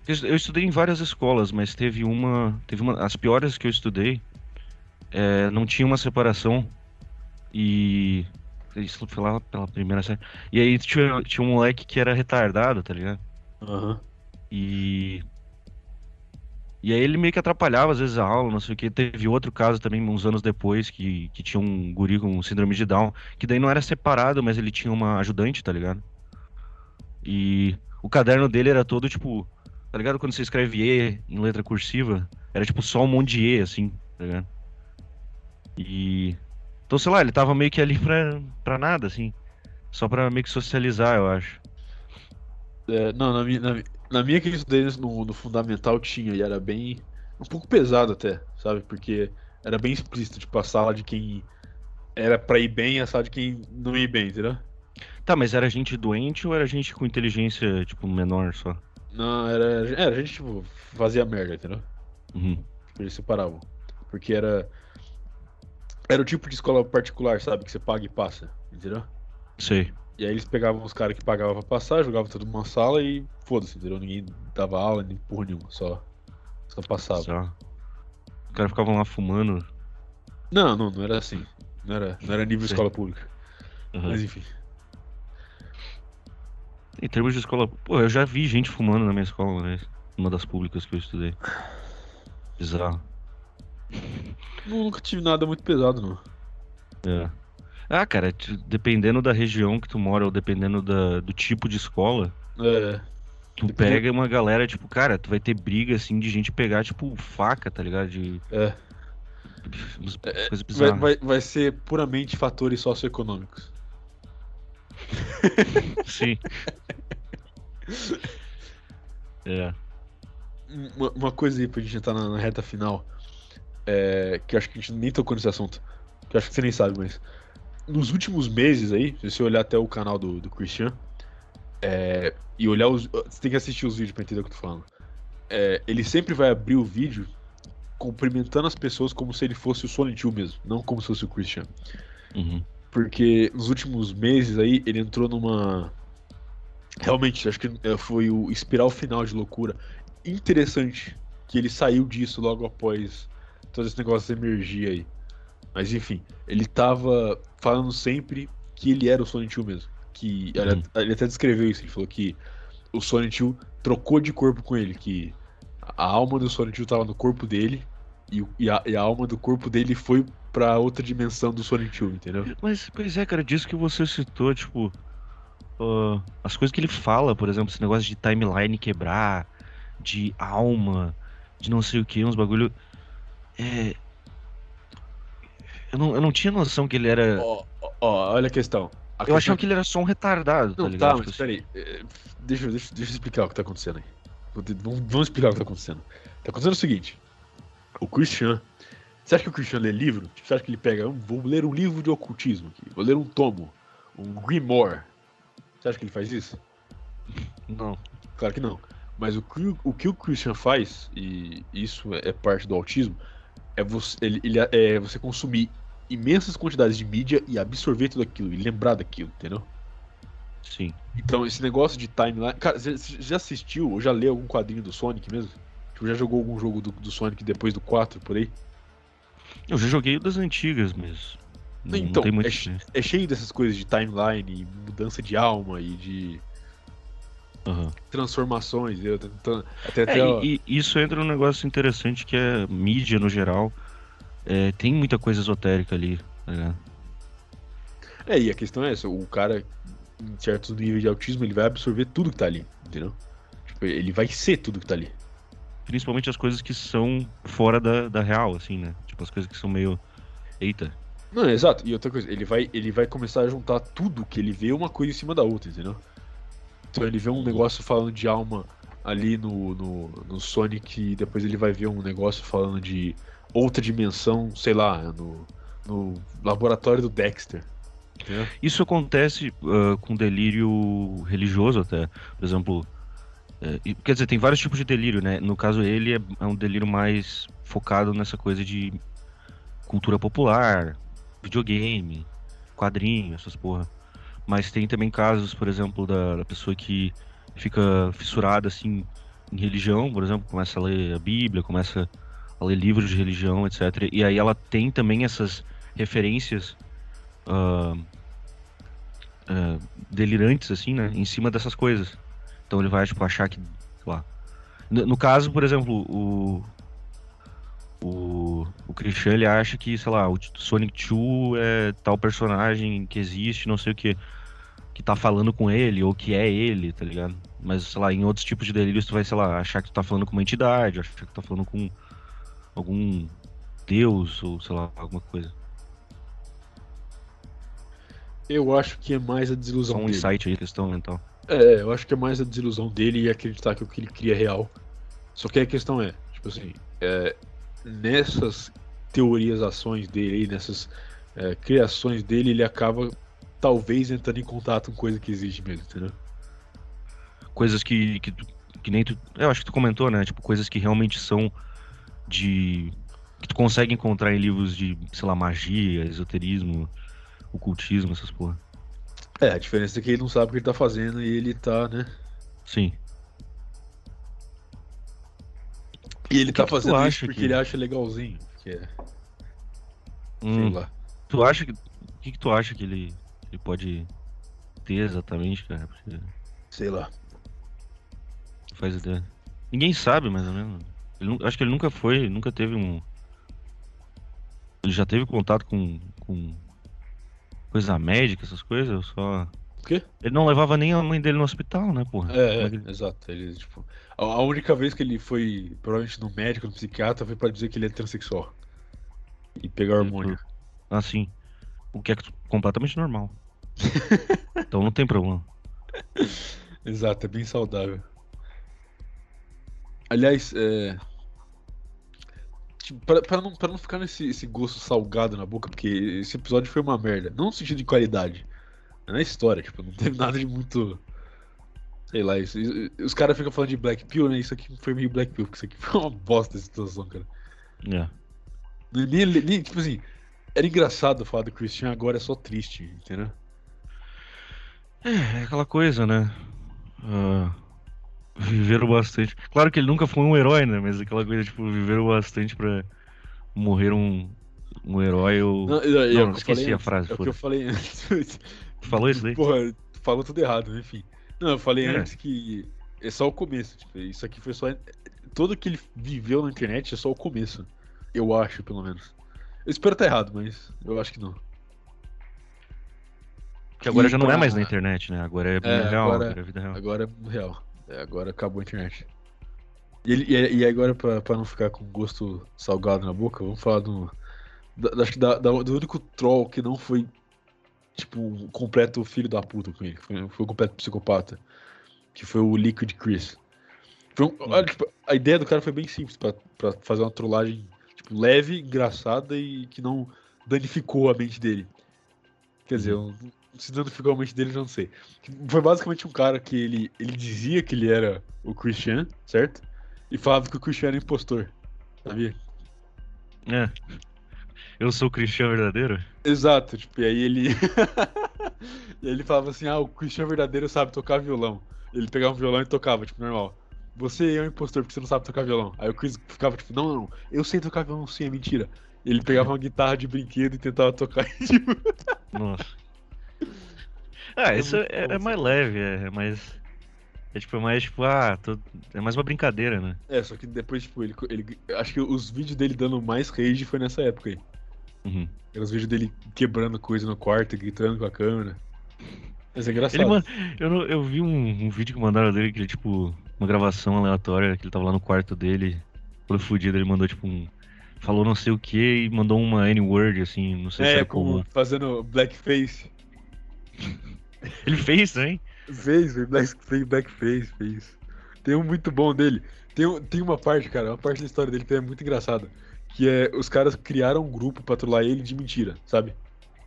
Eu estudei em várias escolas, mas teve uma. Teve uma. As piores que eu estudei é, não tinha uma separação. E. Isso foi lá pela primeira série. E aí tinha, tinha um moleque que era retardado, tá ligado? Aham. E. E aí ele meio que atrapalhava às vezes a aula, não sei o que. Teve outro caso também, uns anos depois, que, que tinha um guri com síndrome de Down, que daí não era separado, mas ele tinha uma ajudante, tá ligado? E o caderno dele era todo tipo. Tá ligado? Quando você escreve E em letra cursiva, era tipo só um monte de E, assim, tá ligado? E. Então, sei lá, ele tava meio que ali pra, pra nada, assim. Só pra meio que socializar, eu acho. É, não, na minha, na, na minha que eu estudei no, no fundamental tinha, e era bem. um pouco pesado até, sabe? Porque era bem explícito, tipo, a sala de quem era pra ir bem e a sala de quem não ia bem, entendeu? Tá, mas era gente doente ou era gente com inteligência, tipo, menor só? Não, era. Era, a gente, tipo, fazia merda, entendeu? Uhum. Tipo, Eles separavam. Porque era. Era o tipo de escola particular, sabe? Que você paga e passa, entendeu? Sei. E aí eles pegavam os caras que pagavam pra passar, jogavam tudo numa sala e foda-se, entendeu? Ninguém dava aula, nem porra nenhuma, só, só passava. Só. Os caras ficavam lá fumando. Não, não, não era assim. Não era, não era nível Sei. escola pública. Uhum. Mas enfim. Em termos de escola. Pô, eu já vi gente fumando na minha escola uma vez. Uma das públicas que eu estudei. Bizarro. Não, nunca tive nada muito pesado, não. É. Ah, cara, dependendo da região que tu mora ou dependendo da, do tipo de escola, É. tu pega uma galera, tipo, cara, tu vai ter briga assim de gente pegar, tipo, faca, tá ligado? De. É. É, coisas Vai, bizarras. vai, vai ser puramente fatores socioeconômicos. Sim. É. Uma, uma coisa aí pra gente entrar na, na reta final. É, que eu acho que a gente nem tocou nesse assunto. Que eu acho que você nem sabe, mas. Nos últimos meses aí, se você olhar até o canal do, do Christian. é, e olhar os. Você tem que assistir os vídeos pra entender o que eu tô falando. É, ele sempre vai abrir o vídeo cumprimentando as pessoas como se ele fosse o Sonic 2 mesmo, não como se fosse o Christian. Uhum. Porque nos últimos meses aí ele entrou numa realmente, acho que é, foi o espiral final de loucura. Interessante que ele saiu disso logo após todo esse negócio de energia aí. Mas enfim, ele tava falando sempre que ele era o Sonic 2 mesmo. Que ele, Uhum. ele até descreveu isso, ele falou que o Sonic 2 trocou de corpo com ele, que a alma do Sonic 2 tava no corpo dele e, e a, e a alma do corpo dele foi pra outra dimensão do Sonic 2, entendeu? Mas, pois é, cara, disso que você citou, tipo, ah, as coisas que ele fala, por exemplo, esse negócio de timeline quebrar, de alma, de não sei o que, uns bagulho. É. Eu não, eu não tinha noção que ele era. Ó, ó, ó, olha a questão. A eu questão achava que ele era só um retardado, tá Não, ligado? tá, mas Tipo peraí. Deixa, eu- deixa, deixa eu explicar o que tá acontecendo aí. Vamos, vamos explicar o que tá acontecendo. Tá acontecendo o seguinte. O Christian. Você acha que o Christian lê livro? Tipo, Você acha que ele pega. "Hum, vou ler um livro de ocultismo aqui. Vou ler um tomo. Um Grimoire. Você acha que ele faz isso? Não. Claro que não. Mas o que o, que o Christian faz, e isso é, parte do autismo, é você, ele, ele é- você consumir imensas quantidades de mídia e absorver tudo aquilo, e lembrar daquilo, entendeu? Sim. Então, esse negócio de timeline. Cara, você você já assistiu ou já leu algum quadrinho do Sonic mesmo? Tipo, já jogou algum jogo do, do Sonic depois do 4 por aí? Eu já joguei o das antigas mesmo. Não, Então, não tem muito. é, che- é cheio dessas coisas de timeline, mudança de alma e de Aham. transformações. Eu, até, até, É, ó, e, e isso entra num negócio interessante que é mídia no geral. É, tem muita coisa esotérica ali, ligado? é, e a questão é essa: o cara, em certos níveis de autismo, ele vai absorver tudo que tá ali, entendeu? Tipo, ele vai ser tudo que tá ali. Principalmente as coisas que são fora da, da real, assim, né? Tipo, as coisas que são meio. Eita. Não, exato. E outra coisa, ele vai, ele vai começar a juntar tudo que ele vê uma coisa em cima da outra, entendeu? Então ele vê um negócio falando de alma ali no, no, no Sonic e depois ele vai ver um negócio falando de outra dimensão, sei lá, no, no laboratório do Dexter. Entendeu? Isso acontece ah, com delírio religioso até. Por exemplo. É, quer dizer, tem vários tipos de delírio, né? No caso, ele é, é um delírio mais focado nessa coisa de cultura popular, videogame, quadrinho, essas porra. Mas tem também casos, por exemplo, da, da pessoa que fica fissurada assim em religião, por exemplo, começa a ler a Bíblia, começa a ler livros de religião, etc. E aí ela tem também essas referências ah, ah, delirantes, assim, né? Em cima dessas coisas. Então ele vai, tipo, achar que. lá. No, no caso, por exemplo, o. O, o Christian ele acha que, sei lá, o Sonic 2 é tal personagem que existe, não sei o que, que tá falando com ele, ou que é ele, tá ligado? Mas, sei lá, em outros tipos de delírios tu vai, sei lá, achar que tu tá falando com uma entidade, achar que tu tá falando com algum deus, ou sei lá, alguma coisa. Eu acho que é mais a Só desilusão um dele. insight aí, questão mental. É, eu acho que é mais a desilusão dele e acreditar que o que ele cria é real. Só que a questão é, tipo assim, é, nessas teorias, ações dele, nessas é, criações dele, ele acaba talvez entrando em contato com coisa que existe mesmo, entendeu? coisas que, que, que nem tu. Eu acho que tu comentou, né? Tipo, coisas que realmente são de. que tu consegue encontrar em livros de, sei lá, magia, esoterismo, ocultismo, essas porra. É, a diferença é que ele não sabe o que ele tá fazendo e ele tá, né? Sim. E ele que tá que fazendo isso acha porque que- ele acha legalzinho. Que é, sei Hum, lá. tu acha que. O que, que tu acha que ele, ele pode ter exatamente, cara? Porque Sei lá. faz ideia. Ninguém sabe, mais ou menos. Ele acho que ele nunca foi, nunca teve um. Ele já teve contato com. com coisa médica, essas coisas, ou só. O quê? Ele não levava nem a mãe dele no hospital, né, porra? É, é, é que- exato. Ele, tipo, a, a única vez que ele foi, provavelmente no médico, no psiquiatra, foi pra dizer que ele é transexual. E pegar hormônio. Ah, sim. O que é completamente normal. então não tem problema. Exato, é bem saudável. Aliás, é. Tipo, pra, pra não, pra não ficar nesse esse gosto salgado na boca, porque esse episódio foi uma merda. Não no sentido de qualidade. É na história, tipo, não teve nada de muito. Sei lá, isso, isso- os caras ficam falando de Black Pill, né? Isso aqui foi meio Black Pill, porque isso aqui foi uma bosta essa situação, cara. É. Nem, nem- tipo assim, era engraçado falar do Christian, agora é só triste, entendeu? É, é aquela coisa, né? Ah, viveram bastante. Claro que ele nunca foi um herói, né? Mas aquela coisa, tipo, viveram bastante pra morrer um, um herói ou. Não, eu, eu- Não, eu esqueci falei a frase, É o que eu falei antes. Tu falou isso daí? Porra, tu falou tudo errado, enfim. Não, eu falei É. antes que é só o começo. Tipo, isso aqui foi só. Tudo que ele viveu na internet é só o começo. Eu acho, pelo menos. Eu espero estar errado, mas eu acho que não. Que agora E já não é mais na internet, né? Agora é, É, real, agora- agora é vida real. Agora é real. É, agora acabou a internet. E, e- e agora, pra, pra não ficar com gosto salgado na boca, vamos falar do. da- acho que da- da- do único troll que não foi, tipo, um completo filho da puta com ele. Foi, foi um completo psicopata. Que foi o Liquid Chris. Foi um- olha, tipo, a ideia do cara foi bem simples pra, pra fazer uma trollagem tipo, leve, engraçada e que não danificou a mente dele. Quer dizer, eu- se danificou a mente dele, eu não sei. Foi basicamente um cara que ele, ele dizia que ele era o Christian, certo? E falava que o Christian era impostor. Sabia? É. Eu sou o Cristiano verdadeiro? Exato, tipo, e aí ele. e aí ele falava assim: ah, o Christian verdadeiro sabe tocar violão. Ele pegava um violão e tocava, tipo, normal. Você é um impostor porque você não sabe tocar violão. Aí o Chris ficava tipo, não, não, eu sei tocar violão sim, é mentira. Ele pegava uma guitarra de brinquedo e tentava tocar tipo, Nossa. Ah, É isso é, é mais leve, é mais. É tipo, é mais tipo, ah, tô- é mais uma brincadeira, né? É, só que depois, tipo, ele, ele. Acho que os vídeos dele dando mais rage foi nessa época aí. Uhum. Eram os vídeos dele quebrando coisa no quarto, gritando com a câmera. Mas é engraçado. Ele, man... eu, não- eu vi um, um vídeo que mandaram dele, que ele, tipo, uma gravação aleatória, que ele tava lá no quarto dele, todo fudido, ele mandou, tipo, um. Falou não sei o que e mandou uma N-word, assim, não sei se É, era como comum. fazendo blackface. Ele fez, hein? Fez, fez blackface, blackface, fez. Tem um muito bom dele. Tem, um- tem uma parte, cara, uma parte da história dele que é muito engraçada. Que é, os caras criaram um grupo pra trollar ele de mentira, sabe?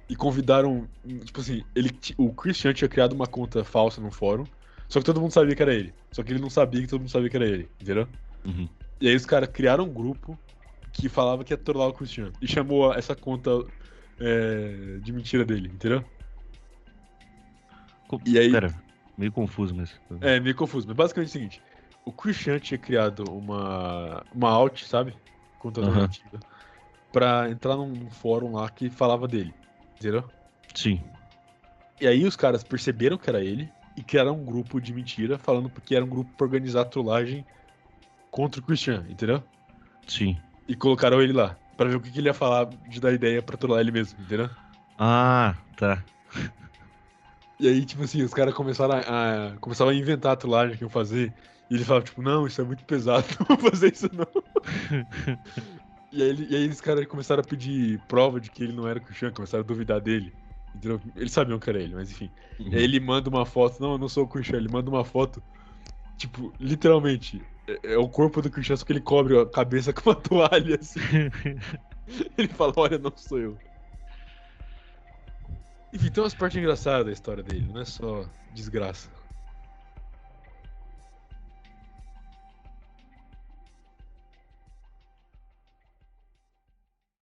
E convidaram, tipo assim, ele, o Christian tinha criado uma conta falsa no fórum, só que todo mundo sabia que era ele. Só que ele não sabia que todo mundo sabia que era ele, entendeu? Uhum. E aí os caras criaram um grupo que falava que ia trollar o Christian. E chamou essa conta é, de mentira dele, entendeu? Co- E aí- Pera, meio confuso, mas. É, meio confuso, mas basicamente é o seguinte: o Christian tinha criado uma, uma alt, sabe? Conta Aham. antiga, pra entrar num, fórum lá que falava dele, entendeu? Sim. E aí os caras perceberam que era ele e criaram um grupo de mentira, falando que era um grupo pra organizar trollagem contra o Christian, entendeu? Sim. E colocaram ele lá, pra ver o que, que ele ia falar de dar ideia pra trollar ele mesmo, entendeu? Ah, tá. E aí, tipo assim, os caras começaram a, a- começavam a inventar a trollagem que iam fazer. E ele falava, tipo, não, isso é muito pesado, não vou fazer isso não. e, aí, e aí os caras começaram a pedir prova de que ele não era o Christian, começaram a duvidar dele. Entendeu? Eles sabiam que era ele, mas enfim. E aí ele manda uma foto, não, eu não sou o Christian, ele manda uma foto, tipo, literalmente, é, é o corpo do Christian, só que ele cobre a cabeça com uma toalha, assim. Ele fala, olha, não sou eu. Enfim, tem umas partes engraçadas da história dele, não é só desgraça.